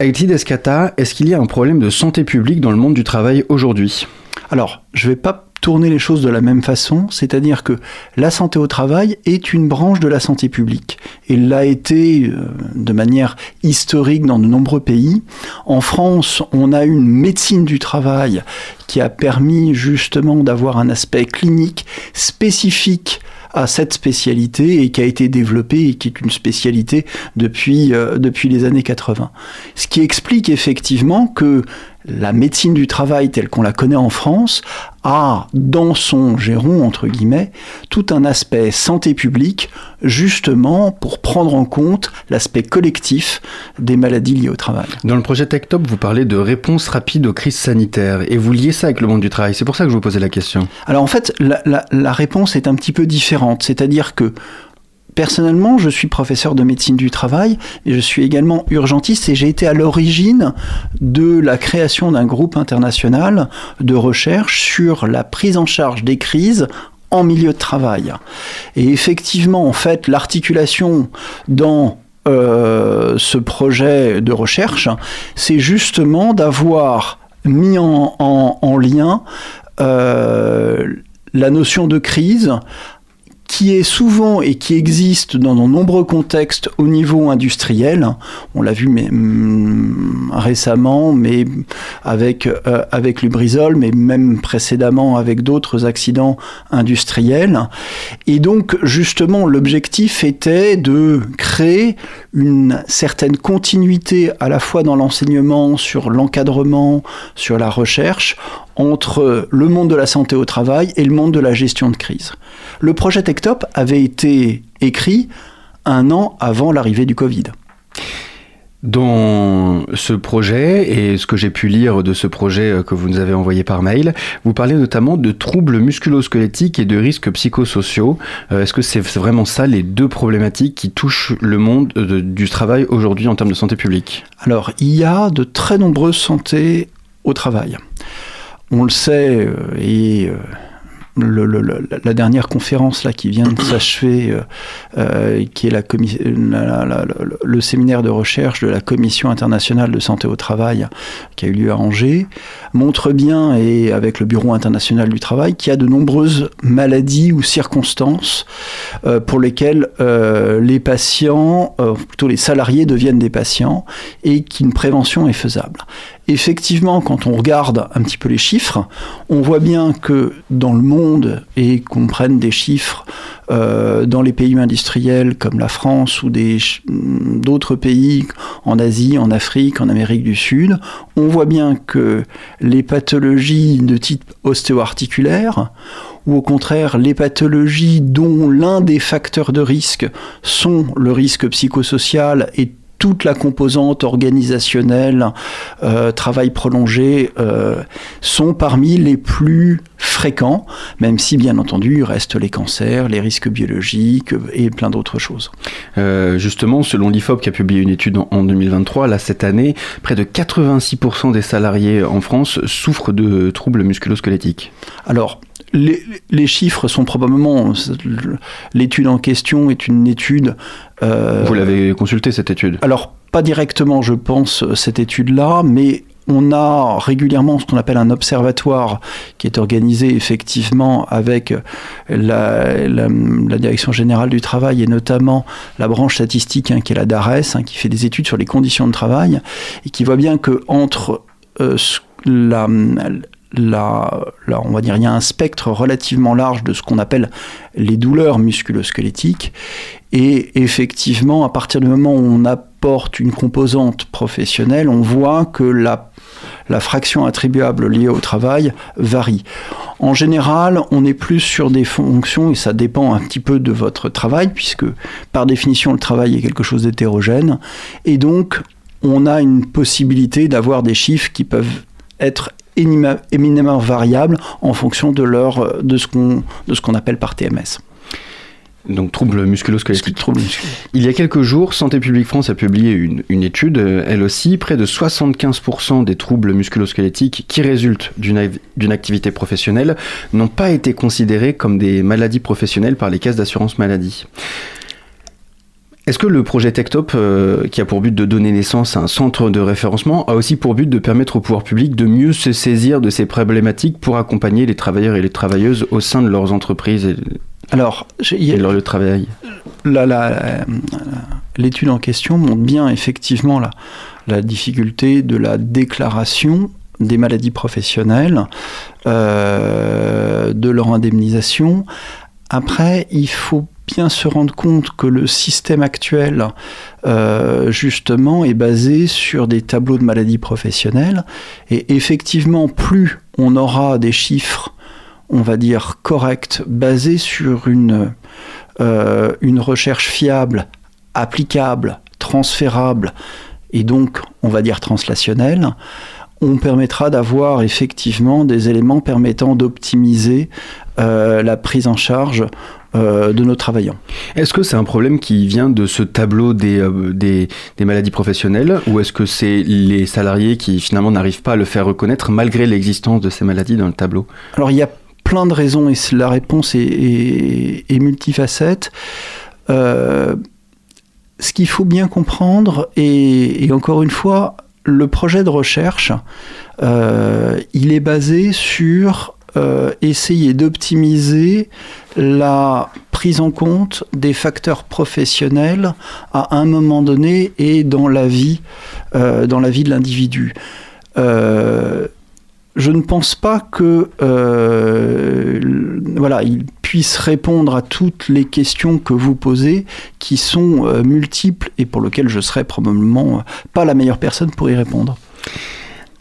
Alexis Descata, est-ce qu'il y a un problème de santé publique dans le monde du travail aujourd'hui? Alors, je ne vais pas tourner les choses de la même façon, c'est-à-dire que la santé au travail est une branche de la santé publique. Et l'a été euh, de manière historique dans de nombreux pays. En France, on a une médecine du travail qui a permis justement d'avoir un aspect clinique spécifique à cette spécialité et qui a été développée et qui est une spécialité depuis, euh, depuis les années 80. Ce qui explique effectivement que la médecine du travail telle qu'on la connaît en France a dans son giron, entre guillemets, tout un aspect santé publique, justement pour prendre en compte l'aspect collectif des maladies liées au travail. Dans le projet TechTop, vous parlez de réponse rapide aux crises sanitaires et vous liez ça avec le monde du travail. C'est pour ça que je vous posais la question. Alors en fait, la, la- la réponse est un petit peu différente, c'est-à-dire que Personnellement, je suis professeur de médecine du travail et je suis également urgentiste et j'ai été à l'origine de la création d'un groupe international de recherche sur la prise en charge des crises en milieu de travail. Et effectivement, en fait, l'articulation dans euh, ce projet de recherche, c'est justement d'avoir mis en, en- en lien euh, la notion de crise qui est souvent et qui existe dans de nombreux contextes au niveau industriel. On l'a vu hum, récemment, mais avec, euh, avec Lubrizol, mais même précédemment avec d'autres accidents industriels. Et donc, justement, l'objectif était de créer une certaine continuité à la fois dans l'enseignement, sur l'encadrement, sur la recherche, entre le monde de la santé au travail et le monde de la gestion de crise. Le projet TechTop avait été écrit un an avant l'arrivée du Covid. Dans ce projet et ce que j'ai pu lire de ce projet euh, que vous nous avez envoyé par mail, vous parlez notamment de troubles musculo-squelettiques et de risques psychosociaux. Euh, est-ce que c'est vraiment ça les deux problématiques qui touchent le monde euh, du travail aujourd'hui en termes de santé publique? Alors, il y a de très nombreuses santé au travail. On le sait et la dernière conférence qui vient de s'achever, euh, euh, qui est le séminaire de recherche de la Commission internationale de santé au travail, qui a eu lieu à Angers, montre bien, et avec le Bureau international du travail, qu'il y a de nombreuses maladies ou circonstances euh, pour lesquelles les patients, plutôt les salariés deviennent des patients, et qu'une prévention est faisable effectivement, quand on regarde un petit peu les chiffres, on voit bien que dans le monde, et qu'on prenne des chiffres euh, dans les pays industriels comme la France ou d'autres pays en Asie, en Afrique, en Amérique du Sud, on voit bien que les pathologies de type ostéo-articulaire, ou au contraire les pathologies dont l'un des facteurs de risque sont le risque psychosocial et toute la composante organisationnelle, euh, travail prolongé, euh, sont parmi les plus fréquents, même si bien entendu restent les cancers, les risques biologiques et plein d'autres choses. Euh, justement, selon l'IFOP qui a publié une étude en, 2023, là cette année, près de 86% des salariés en France souffrent de troubles musculosquelettiques. Alors, les, chiffres sont probablement. L'étude en question est une étude. Euh, Vous l'avez consultée, cette étude Alors, pas directement, je pense, cette étude-là, mais on a régulièrement ce qu'on appelle un observatoire qui est organisé effectivement avec la, Direction générale du travail et notamment la branche statistique hein, qui est la DARES, hein, qui fait des études sur les conditions de travail et qui voit bien que entre euh, la, là, on va dire, il y a un spectre relativement large de ce qu'on appelle les douleurs musculosquelettiques. Et effectivement, à partir du moment où on apporte une composante professionnelle, on voit que la, la fraction attribuable liée au travail varie. En général, on est plus sur des fonctions, et ça dépend un petit peu de votre travail, puisque par définition, le travail est quelque chose d'hétérogène. Et donc, on a une possibilité d'avoir des chiffres qui peuvent être éminemment variables en fonction de, leur, de ce qu'on appelle par TMS. Donc troubles musculo-squelettiques. Il y a quelques jours, Santé publique France a publié une, une étude, euh, elle aussi, près de 75% des troubles musculo-squelettiques qui résultent d'une activité professionnelle n'ont pas été considérés comme des maladies professionnelles par les caisses d'assurance maladie. Est-ce que le projet TechTop, euh, qui a pour but de donner naissance à un centre de référencement, a aussi pour but de permettre au pouvoir public de mieux se saisir de ces problématiques pour accompagner les travailleurs et les travailleuses au sein de leurs entreprises et, Alors, et leur lieu de travail? Euh, L'étude en question montre bien effectivement la, la difficulté de la déclaration des maladies professionnelles, euh, de leur indemnisation. Après, il faut se rendre compte que le système actuel, euh, justement, est basé sur des tableaux de maladies professionnelles. Et effectivement, plus on aura des chiffres, on va dire, corrects, basés sur une, euh, recherche fiable, applicable, transférable, et donc, on va dire, translationnelle, on permettra d'avoir effectivement des éléments permettant d'optimiser euh, la prise en charge euh, de nos travaillants. Est-ce que c'est un problème qui vient de ce tableau des, euh, des, maladies professionnelles ou est-ce que c'est les salariés qui finalement n'arrivent pas à le faire reconnaître malgré l'existence de ces maladies dans le tableau? Alors il y a plein de raisons et la réponse est, multifacette. Euh, ce qu'il faut bien comprendre, et, encore une fois, le projet de recherche, il est basé sur euh, essayer d'optimiser la prise en compte des facteurs professionnels à un moment donné et dans la vie, euh, dans la vie de l'individu. Euh, je ne pense pas que voilà, il puisse répondre à toutes les questions que vous posez, qui sont multiples et pour lesquelles je serais probablement pas la meilleure personne pour y répondre.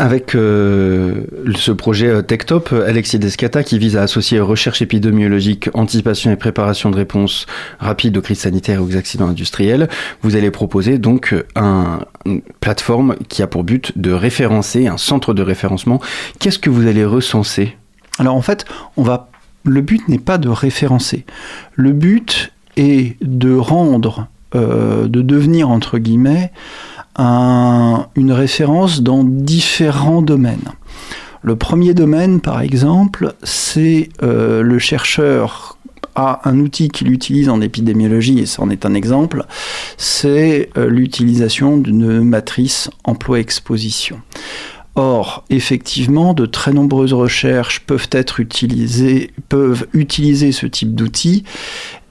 Avec euh, ce projet euh, TechTop, Alexis Descata, qui vise à associer recherche épidémiologique, anticipation et préparation de réponses rapides aux crises sanitaires et aux accidents industriels, vous allez proposer donc un, une plateforme qui a pour but de référencer, un centre de référencement. Qu'est-ce que vous allez recenser? Alors en fait, on va, le but n'est pas de référencer. Le but est de rendre, euh, de devenir entre guillemets, un- une référence dans différents domaines. Le premier domaine, par exemple, c'est euh, le chercheur a un outil qu'il utilise en épidémiologie, et ça en est un exemple, c'est euh, l'utilisation d'une matrice emploi-exposition. Or, effectivement, de très nombreuses recherches peuvent être utilisées, peuvent utiliser ce type d'outil,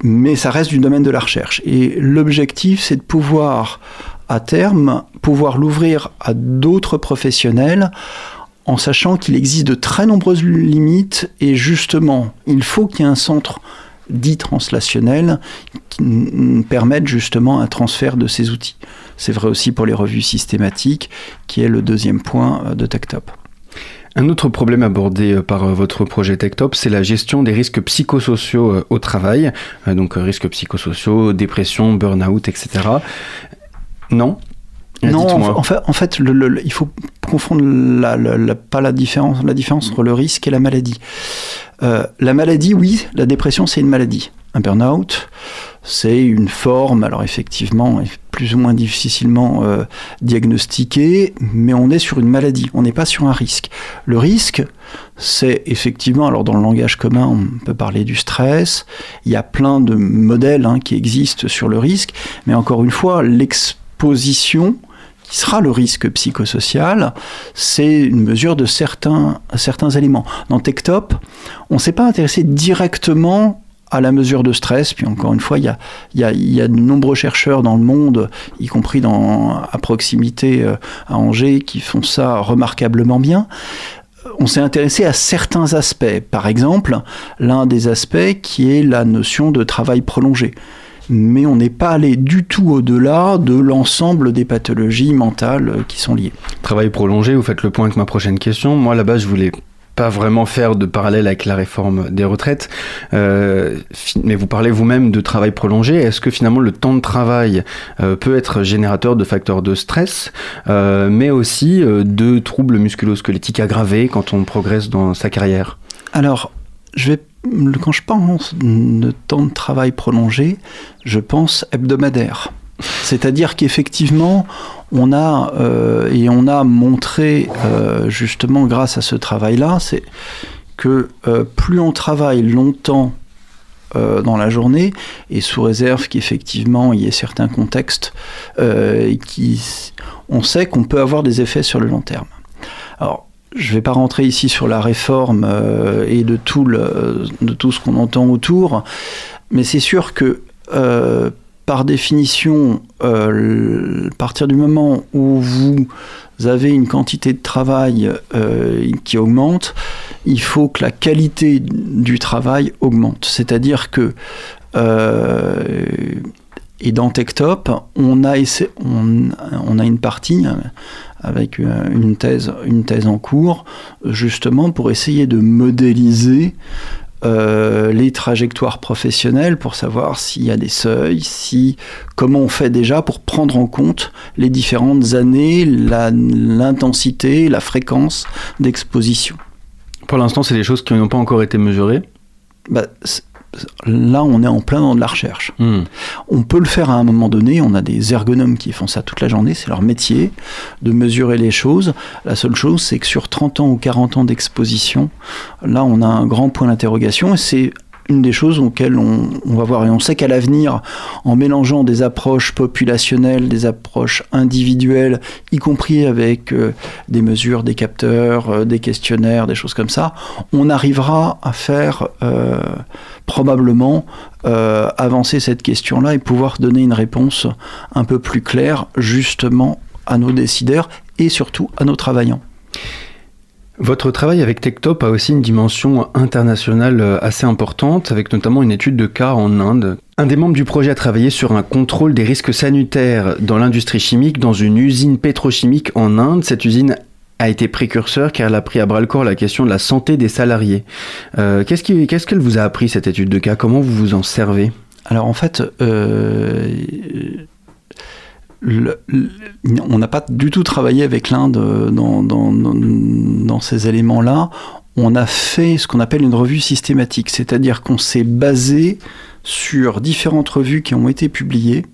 mais ça reste du domaine de la recherche. Et l'objectif, c'est de pouvoir, à terme, pouvoir l'ouvrir à d'autres professionnels en sachant qu'il existe de très nombreuses limites et justement, il faut qu'il y ait un centre dit translationnel qui permette justement un transfert de ces outils. C'est vrai aussi pour les revues systématiques, qui est le deuxième point euh, de TechTop. Un autre problème abordé euh, par euh, votre projet TechTop, c'est la gestion des risques psychosociaux au travail. Donc risques psychosociaux, dépression, burn-out, etc. Non Euh, Non, en, fait, en fait le- le- le- il faut confondre la, la- la- pas la différence, la différence entre le risque et la maladie. Euh, la maladie, oui, la dépression, c'est une maladie. Un burn-out, c'est une forme, alors effectivement, plus ou moins difficilement euh, diagnostiquée, mais on est sur une maladie, on n'est pas sur un risque. Le risque, c'est effectivement, alors dans le langage commun, on peut parler du stress, il y a plein de modèles hein, qui existent sur le risque, mais encore une fois, l'exposition qui sera le risque psychosocial, c'est une mesure de certains, certains éléments. Dans TechTop, on ne s'est pas intéressé directement à la mesure de stress, puis encore une fois, il y a, il y a- de nombreux chercheurs dans le monde, y compris à proximité euh, à Angers, qui font ça remarquablement bien. On s'est intéressé à certains aspects. Par exemple, l'un des aspects qui est la notion de travail prolongé mais on n'est pas allé du tout au-delà de l'ensemble des pathologies mentales euh, qui sont liées. Travail prolongé, vous faites le point avec ma prochaine question. Moi, là-bas, je voulais pas vraiment faire de parallèle avec la réforme des retraites, euh, mais vous parlez vous-même de travail prolongé. Est-ce que finalement le temps de travail euh, peut être générateur de facteurs de stress, euh, mais aussi de troubles musculo-squelettiques aggravés quand on progresse dans sa carrière? Alors, quand je pense de temps de travail prolongé, je pense hebdomadaire. C'est-à-dire qu'effectivement, on a euh, et on a montré euh, justement grâce à ce travail-là, c'est que euh, plus on travaille longtemps dans la journée, et sous réserve qu'effectivement il y ait certains contextes on sait qu'on peut avoir des effets sur le long terme. Alors, je ne vais pas rentrer ici sur la réforme euh, et de tout, le, de tout ce qu'on entend autour, mais c'est sûr que euh, par définition, euh, à partir du moment où vous avez une quantité de travail qui augmente, il faut que la qualité du travail augmente. C'est-à-dire que et dans TechTop, on a, on, on a une partie euh, avec euh, une thèse, une thèse en cours, justement pour essayer de modéliser euh, les trajectoires professionnelles pour savoir s'il y a des seuils, si comment on fait déjà pour prendre en compte les différentes années, l'intensité, la fréquence d'exposition. Pour l'instant, c'est des choses qui n'ont pas encore été mesurées. Bah, là, on est en plein dans de la recherche. Hmm. On peut le faire à un moment donné, on a des ergonomes qui font ça toute la journée, c'est leur métier de mesurer les choses. La seule chose, c'est que sur 30 ans ou 40 ans d'exposition, là on a un grand point d'interrogation et c'est une des choses auxquelles on, va voir. Et on sait qu'à l'avenir, en mélangeant des approches populationnelles, des approches individuelles, y compris avec euh, des mesures, des capteurs, euh, des questionnaires, des choses comme ça, on arrivera à faire euh, probablement avancer cette question-là et pouvoir donner une réponse un peu plus claire justement à nos décideurs et surtout à nos travaillants. Votre travail avec TechTop a aussi une dimension internationale euh, assez importante, avec notamment une étude de cas en Inde. Un des membres du projet a travaillé sur un contrôle des risques sanitaires dans l'industrie chimique dans une usine pétrochimique en Inde. Cette usine a été précurseur car elle a pris à bras le corps la question de la santé des salariés. Euh, qu'est-ce, qu'elle vous a appris cette étude de cas? Comment vous vous en servez? Alors en fait, euh, on n'a pas du tout travaillé avec l'Inde dans, dans- ces éléments-là. On a fait ce qu'on appelle une revue systématique, c'est-à-dire qu'on s'est basé sur différentes revues qui ont été publiées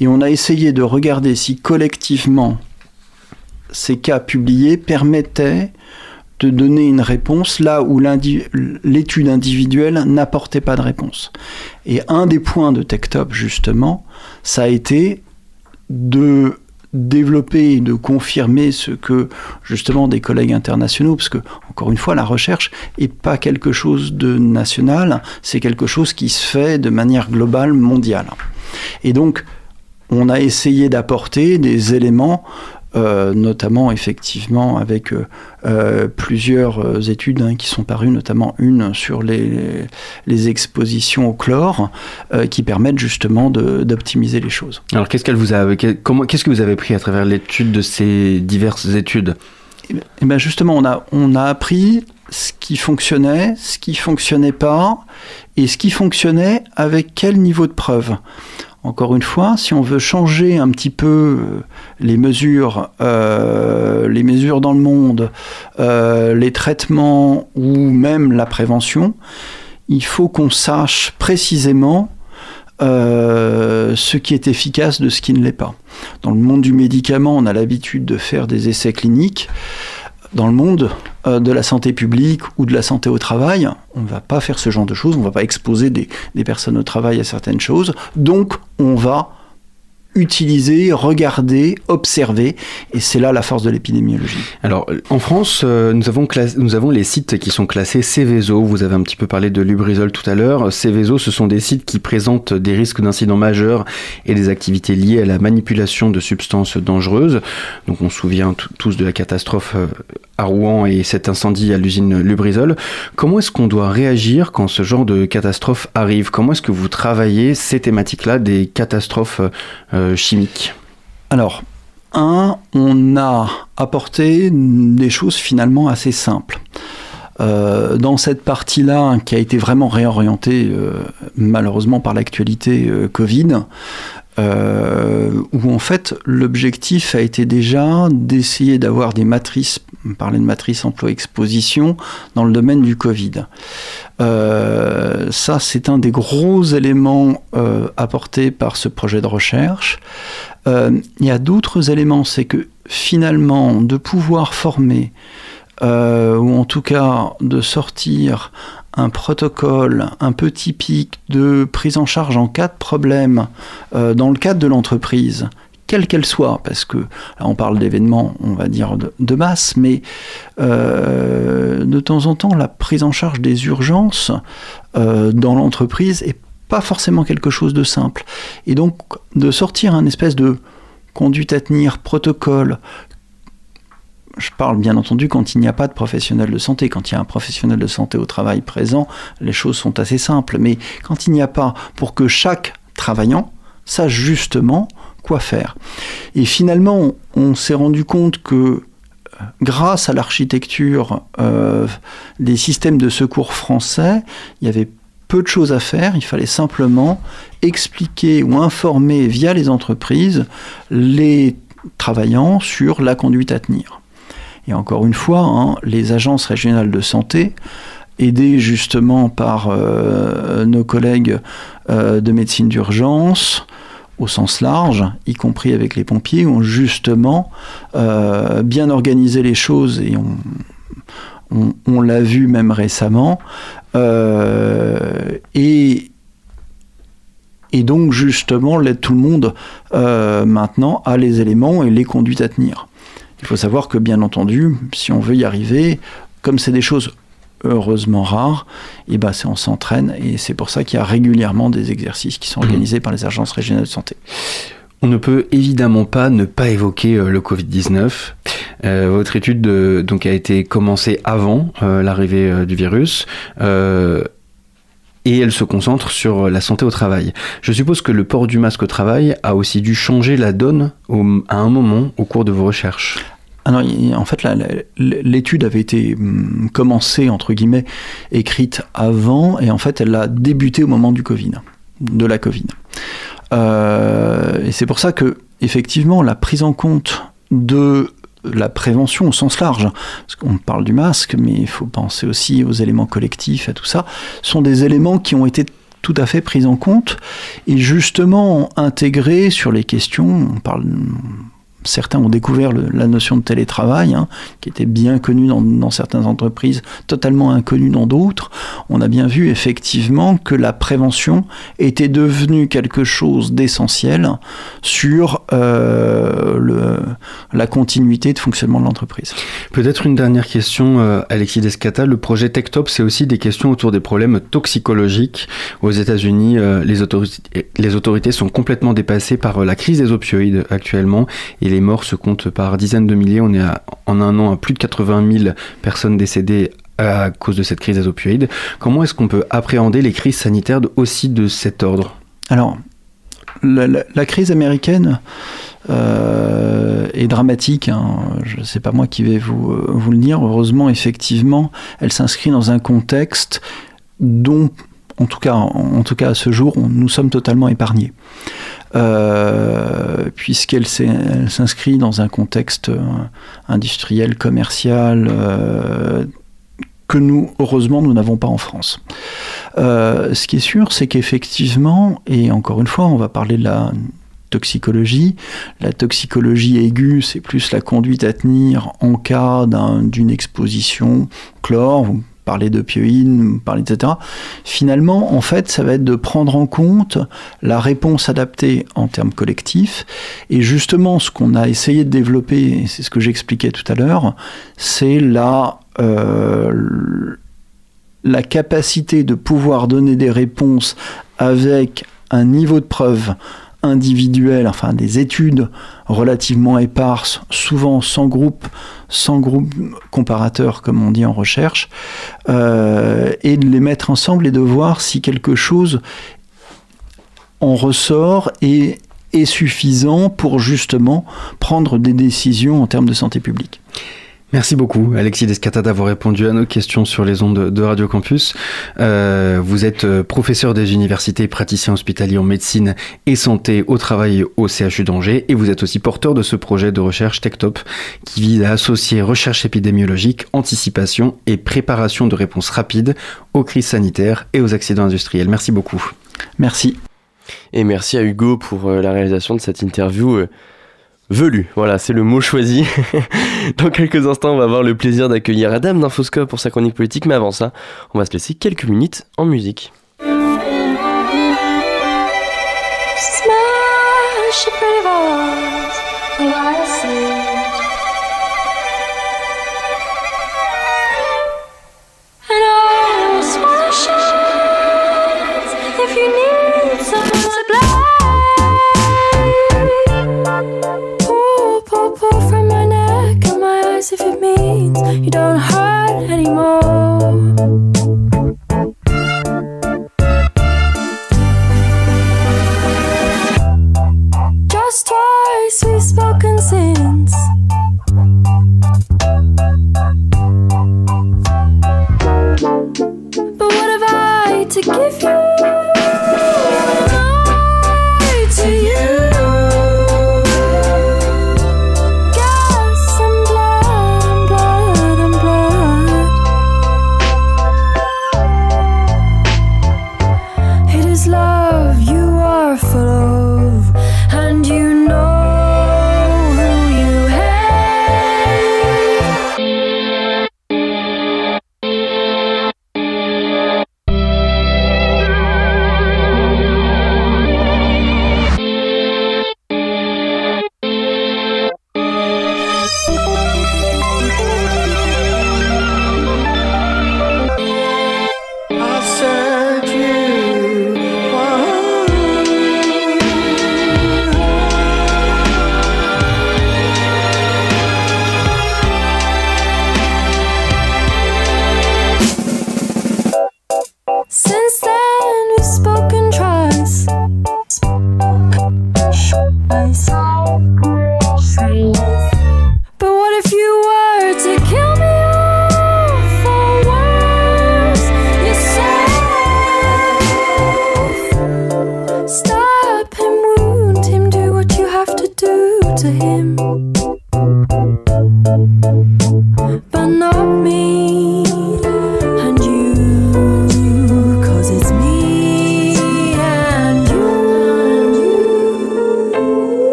et on a essayé de regarder si collectivement ces cas publiés permettaient de donner une réponse là où l'étude individuelle n'apportait pas de réponse. Et un des points de TechTop, justement, ça a été de développer et de confirmer ce que justement des collègues internationaux, parce que encore une fois, la recherche est pas quelque chose de national, c'est quelque chose qui se fait de manière globale, mondiale. Et donc, on a essayé d'apporter des éléments, euh, notamment effectivement avec euh, euh, plusieurs études hein, qui sont parues, notamment une sur les, les expositions au chlore, euh, qui permettent justement d'optimiser les choses. Alors qu'est-ce qu'elle vous a, que- comment, qu'est-ce que vous avez pris à travers l'étude de ces diverses études? Et bien justement, on a, on a appris ce qui fonctionnait, ce qui fonctionnait pas, et ce qui fonctionnait avec quel niveau de preuve. Encore une fois, si on veut changer un petit peu euh, les mesures, euh, les mesures dans le monde, euh, les traitements ou même la prévention, il faut qu'on sache précisément ce qui est efficace de ce qui ne l'est pas. Dans le monde du médicament, on a l'habitude de faire des essais cliniques. Dans le monde euh, de la santé publique ou de la santé au travail, on ne va pas faire ce genre de choses, on ne va pas exposer des, des personnes au travail à certaines choses. Donc, on va utiliser, regarder, observer, et c'est là la force de l'épidémiologie. Alors, en France, euh, nous, avons les sites qui sont classés Céveso. Vous avez un petit peu parlé de Lubrizol tout à l'heure. Céveso, ce sont des sites qui présentent des risques d'incidents majeurs et des activités liées à la manipulation de substances dangereuses. Donc, on se souvient tous de la catastrophe euh, Rouen et cet incendie à l'usine Lubrizol. Comment est-ce qu'on doit réagir quand ce genre de catastrophe arrive? Comment est-ce que vous travaillez ces thématiques-là des catastrophes euh, chimiques? Alors, un, on a apporté des choses finalement assez simples. Euh, dans cette partie-là, qui a été vraiment réorientée euh, malheureusement par l'actualité Covid, euh, où en fait l'objectif a été déjà d'essayer d'avoir des matrices, on parlait de matrice emploi-exposition, dans le domaine du Covid. Euh, ça, c'est un des gros éléments euh, apportés par ce projet de recherche. Il y a d'autres éléments, c'est que finalement, de pouvoir former, ou en tout cas de sortir un protocole un peu typique de prise en charge en cas de problème euh, dans le cadre de l'entreprise, quelle qu'elle soit, parce que là on parle d'événements, on va dire, de, masse, mais euh, de temps en temps, la prise en charge des urgences euh, dans l'entreprise est pas forcément quelque chose de simple. Et donc, de sortir un espèce de conduite à tenir, protocole, je parle bien entendu quand il n'y a pas de professionnel de santé. Quand il y a un professionnel de santé au travail présent, les choses sont assez simples. Mais quand il n'y a pas, pour que chaque travaillant sache justement quoi faire. Et finalement, on s'est rendu compte que grâce à l'architecture euh, des systèmes de secours français, il y avait peu de choses à faire, il fallait simplement expliquer ou informer via les entreprises les travaillants sur la conduite à tenir. Et encore une fois, hein, les agences régionales de santé, aidées justement par euh, nos collègues euh, de médecine d'urgence, au sens large, y compris avec les pompiers, ont justement euh, bien organisé les choses et on, l'a vu même récemment. Et, et donc justement, là, tout le monde maintenant a les éléments et les conduites à tenir. Il faut savoir que bien entendu, si on veut y arriver, comme c'est des choses heureusement rares, et ben c'est on s'entraîne et c'est pour ça qu'il y a régulièrement des exercices qui sont organisés par les agences régionales de santé. On ne peut évidemment pas ne pas évoquer euh, le Covid-19. Euh, votre étude de- donc a été commencée avant euh, l'arrivée euh, du virus. Et elle se concentre sur la santé au travail. Je suppose que le port du masque au travail a aussi dû changer la donne à un moment au cours de vos recherches. Alors, en fait, l'étude avait été hum, commencée, entre guillemets, écrite avant, et en fait, elle a débuté au moment du Covid, de la Covid. Euh, et c'est pour ça que, effectivement, la prise en compte de la prévention au sens large, parce qu'on parle du masque, mais il faut penser aussi aux éléments collectifs, à tout ça, sont des éléments qui ont été tout à fait pris en compte et justement intégrés sur les questions, on parle certains ont découvert la notion de télétravail, hein, qui était bien connue dans, certaines entreprises, totalement inconnue dans d'autres. On a bien vu effectivement que la prévention était devenue quelque chose d'essentiel sur euh, la continuité de fonctionnement de l'entreprise. Peut-être une dernière question, euh, Alexis Descata. Le projet TechTop, c'est aussi des questions autour des problèmes toxicologiques. Aux États-Unis, euh, les, autorités, les autorités sont complètement dépassées par la crise des opioïdes actuellement. Et les morts se comptent par dizaines de milliers. On est en un an à plus de 80 000 personnes décédées à cause de cette crise des. Comment est-ce qu'on peut appréhender les crises sanitaires aussi de cet ordre? Alors, la, crise américaine euh, est dramatique. Hein. Je ne sais pas moi qui vais euh, vous le dire. Heureusement, effectivement, elle s'inscrit dans un contexte dont, en tout cas, en, tout cas à ce jour, nous sommes totalement épargnés. Euh, puisqu'elle s'inscrit dans un contexte euh, industriel, commercial, euh, que nous, heureusement, nous n'avons pas en France. ce qui est sûr, c'est qu'effectivement, et encore une fois, on va parler de la toxicologie. La toxicologie aiguë, c'est plus la conduite à tenir en cas d'une exposition chlore, parler d'opioïdes, parler etc. Finalement, en fait, ça va être de prendre en compte la réponse adaptée en termes collectifs. Et justement, ce qu'on a essayé de développer, c'est ce que j'expliquais tout à l'heure, c'est la, euh, la capacité de pouvoir donner des réponses avec un niveau de preuve individuelles, enfin des études relativement éparses, souvent sans groupe, sans groupe comparateur comme on dit en recherche, euh, et de les mettre ensemble et de voir si quelque chose en ressort et est suffisant pour justement prendre des décisions en termes de santé publique. Merci beaucoup, Alexis Descata, d'avoir répondu à nos questions sur les ondes de Radio Campus. Euh, vous êtes euh, professeur des universités, praticien hospitalier en médecine et santé au travail au CHU d'Angers, et vous êtes aussi porteur de ce projet de recherche TechTop qui vise à associer recherche épidémiologique, anticipation et préparation de réponses rapides aux crises sanitaires et aux accidents industriels. Merci beaucoup. Merci. Et merci à Hugo pour euh, la réalisation de cette interview velu. Voilà, c'est le mot choisi. *laughs* Dans quelques instants, on va avoir le plaisir d'accueillir Adam d'Infoscope pour sa chronique politique, mais avant ça, on va se laisser quelques minutes en musique.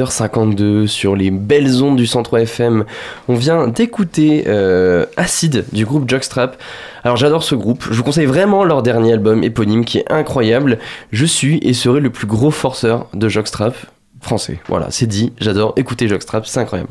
18h52 sur les belles ondes du Centre FM. On vient d'écouter euh, Acide du groupe Jockstrap. Alors j'adore ce groupe, je vous conseille vraiment leur dernier album éponyme qui est incroyable. Je suis et serai le plus gros forceur de Jockstrap français. Voilà, c'est dit, j'adore écouter Jockstrap, c'est incroyable.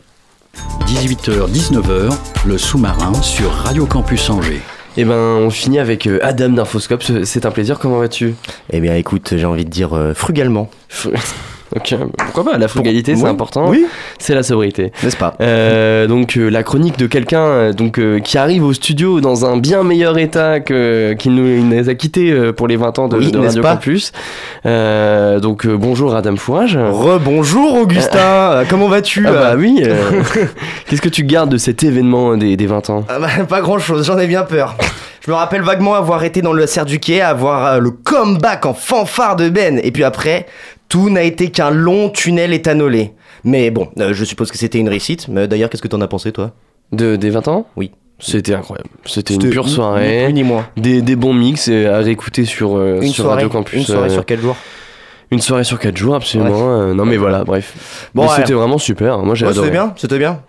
18h-19h, le sous-marin sur Radio Campus Angers. Et ben on finit avec euh, Adam d'Infoscope, c'est un plaisir, comment vas-tu? Eh bien, écoute, j'ai envie de dire euh, frugalement. *laughs* Ok, pourquoi pas La frugalité, c'est Oui. important. Oui. C'est la sobriété. N'est-ce pas Euh, donc euh, la chronique de quelqu'un euh, donc euh, qui arrive au studio dans un bien meilleur état que qu'il nous, il nous a quitté euh, pour les 20 ans de, Oui, de Radio pas Campus. Euh, donc euh, bonjour Adam Fourage. Rebonjour Augustin, comment vas-tu Ah bah oui. *laughs* *laughs* Qu'est-ce que tu gardes de cet événement des, des 20 ans? Ah bah, Pas grand chose, j'en ai bien peur. Je me rappelle vaguement avoir été dans le cerf du quai, avoir le comeback en fanfare de Ben, et puis après, tout n'a été qu'un long tunnel éthanolé. Mais bon, euh, je suppose que c'était une réussite. Mais D'ailleurs, qu'est-ce que t'en as pensé, toi? De, Des 20 ans? Oui. C'était incroyable. C'était une pure soirée. Ni, ni moins. Des, des bons mix et à réécouter sur, euh, Une sur soirée, Radio Campus. une soirée euh, sur quel jour? Une soirée sur 4 jours, absolument. Euh, non mais voilà, bref. Bon, c'était vraiment super. Moi j'ai Ouais, adoré. C'était bien, c'était bien.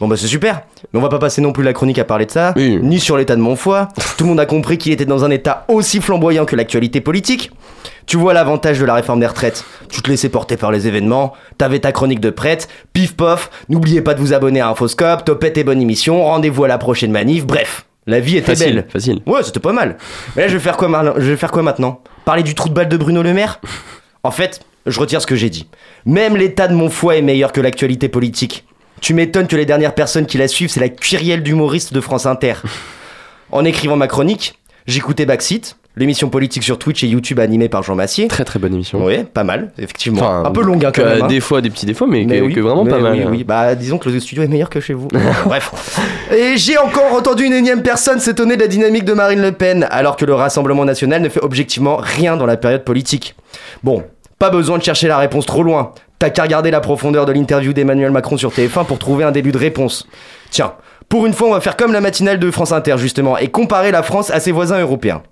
Bon bah c'est super. Mais on va pas passer non plus la chronique à parler de ça, Oui. ni sur l'état de mon foie. *laughs* Tout le monde a compris qu'il était dans un état aussi flamboyant que l'actualité politique. Tu vois l'avantage de la réforme des retraites. Tu te laissais porter par les événements, t'avais ta chronique de prête, pif pof, n'oubliez pas de vous abonner à Infoscope, topette et bonne émission, rendez-vous à la prochaine manif, bref. La vie était Facile, belle. facile. Ouais, c'était pas mal. Mais là, je vais faire quoi, mar- je vais faire quoi maintenant? Parler du trou de balle de Bruno Le Maire? En fait, je retire ce que j'ai dit. Même l'état de mon foie est meilleur que l'actualité politique. Tu m'étonnes que les dernières personnes qui la suivent, c'est la cuirielle d'humoriste de France Inter. En écrivant ma chronique, j'écoutais Backseat, l'émission politique sur Twitch et YouTube animée par Jean Massier. Très très bonne émission. Ouais, pas mal, effectivement. Enfin, un peu longue hein, quand même. hein. Des fois des petits défauts, mais, Mais que, oui, que vraiment mais pas mal. Oui, hein. oui. Bah, disons que le studio est meilleur que chez vous. *laughs* Bref. Et j'ai encore entendu une énième personne s'étonner de la dynamique de Marine Le Pen, alors que le Rassemblement national ne fait objectivement rien dans la période politique. Bon, pas besoin de chercher la réponse trop loin. T'as qu'à regarder la profondeur de l'interview d'Emmanuel Macron sur TF1 pour trouver un début de réponse. Tiens, pour une fois, on va faire comme la matinale de France Inter, justement, et comparer la France à ses voisins européens.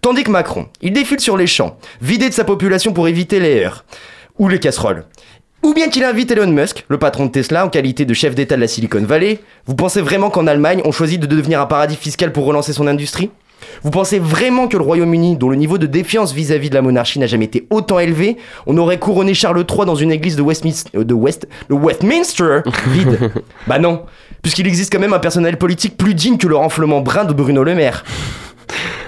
Tandis que Macron, il défile sur les champs, vidé de sa population pour éviter les heurts ou les casseroles. Ou bien qu'il invite Elon Musk, le patron de Tesla, en qualité de chef d'État de la Silicon Valley. Vous pensez vraiment qu'en Allemagne, on choisit de devenir un paradis fiscal pour relancer son industrie? Vous pensez vraiment que le Royaume-Uni, dont le niveau de défiance vis-à-vis de la monarchie n'a jamais été autant élevé, on aurait couronné Charles III dans une église de, Westminster, euh, de, West, de Westminster? *laughs* Vide. Bah non, puisqu'il existe quand même un personnel politique plus digne que le renflement brun de Bruno Le Maire.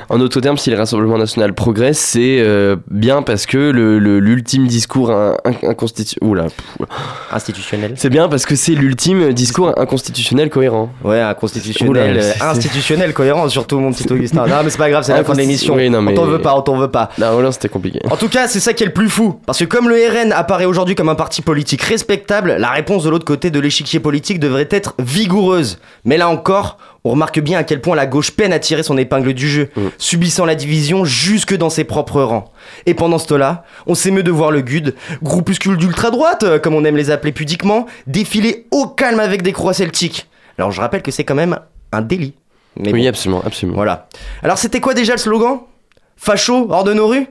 En autre terme, si le Rassemblement national progresse, c'est euh, bien parce que le- le- l'ultime discours in- in- inconstitu- Oula, pff, Institutionnel. c'est bien parce que c'est l'ultime discours inconstitutionnel cohérent. Ouais, un constitutionnel, Oula, euh, institutionnel cohérent, surtout mon petit Augustin. Non, mais c'est pas grave, c'est la fin de l'émission. oui, non, mais- On t'en veut pas, on t'en veut pas. Là, voilà, c'était compliqué. En tout cas, c'est ça qui est le plus fou. Parce que comme le RN apparaît aujourd'hui comme un parti politique respectable, la réponse de l'autre côté de l'échiquier politique devrait être vigoureuse. Mais là encore, on remarque bien à quel point la gauche peine à tirer son épingle du jeu, Mm. subissant la division jusque dans ses propres rangs. Et pendant ce temps-là, on s'émeut de voir le GUD, groupuscule d'ultra-droite, euh, comme on aime les appeler pudiquement, défiler au calme avec des croix celtiques. Alors je rappelle que c'est quand même un délit. Mais oui, bon. absolument, absolument. Voilà. Alors c'était quoi déjà le slogan? Facho hors de nos rues?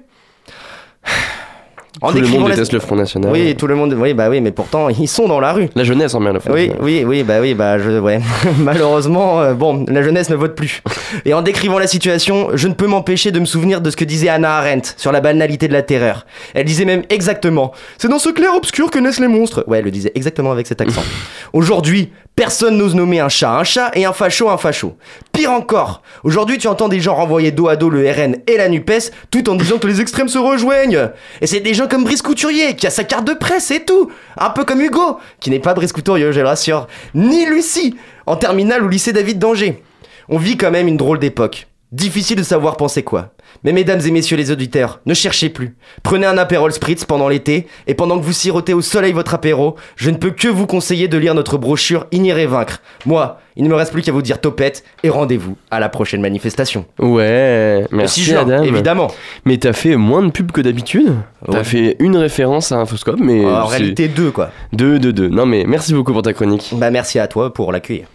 En Tout le monde la- déteste le Front National. Oui, tout le monde. Oui, bah oui, mais pourtant ils sont dans la rue. La jeunesse en bien le Front Oui, National. oui, oui, bah oui, bah je, ouais. *laughs* Malheureusement, euh, bon, la jeunesse ne vote plus. *laughs* Et en décrivant la situation, je ne peux m'empêcher de me souvenir de ce que disait Anna Arendt sur la banalité de la terreur. Elle disait même exactement C'est dans ce clair-obscur que naissent les monstres. Ouais, elle le disait exactement avec cet accent. *laughs* Aujourd'hui, personne n'ose nommer un chat un chat et un facho un facho. Pire encore, aujourd'hui tu entends des gens renvoyer dos à dos le RN et la NUPES tout en disant que les extrêmes se rejoignent. Et c'est des gens comme Brice Couturier qui a sa carte de presse et tout. Un peu comme Hugo, qui n'est pas Brice Couturier, je le rassure. Ni Lucie, en terminale au lycée David d'Angers. On vit quand même une drôle d'époque. Difficile de savoir penser quoi. Mais mesdames et messieurs les auditeurs, ne cherchez plus. Prenez un apérol spritz pendant l'été, et pendant que vous sirotez au soleil votre apéro, je ne peux que vous conseiller de lire notre brochure Igner et vaincre. Moi, il ne me reste plus qu'à vous dire topette, et rendez-vous à la prochaine manifestation. Ouais, merci 6 juin, Adam. évidemment. Mais t'as fait moins de pubs que d'habitude. T'as Ouais. fait une référence à Infoscope, mais en réalité, deux quoi. deux, deux, deux. Non mais merci beaucoup pour ta chronique. Bah merci à toi pour l'accueillir.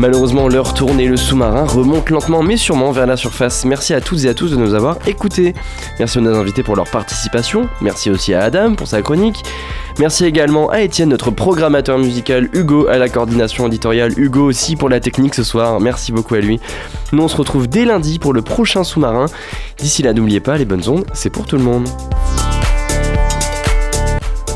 Malheureusement, l'heure tourne et le sous-marin remonte lentement mais sûrement vers la surface. Merci à toutes et à tous de nous avoir écoutés. Merci à nos invités pour leur participation. Merci aussi à Adam pour sa chronique. Merci également à Étienne, notre programmateur musical, Hugo à la coordination éditoriale, Hugo aussi pour la technique ce soir. Merci beaucoup à lui. Nous on se retrouve dès lundi pour le prochain sous-marin. D'ici là, n'oubliez pas, les bonnes ondes, c'est pour tout le monde.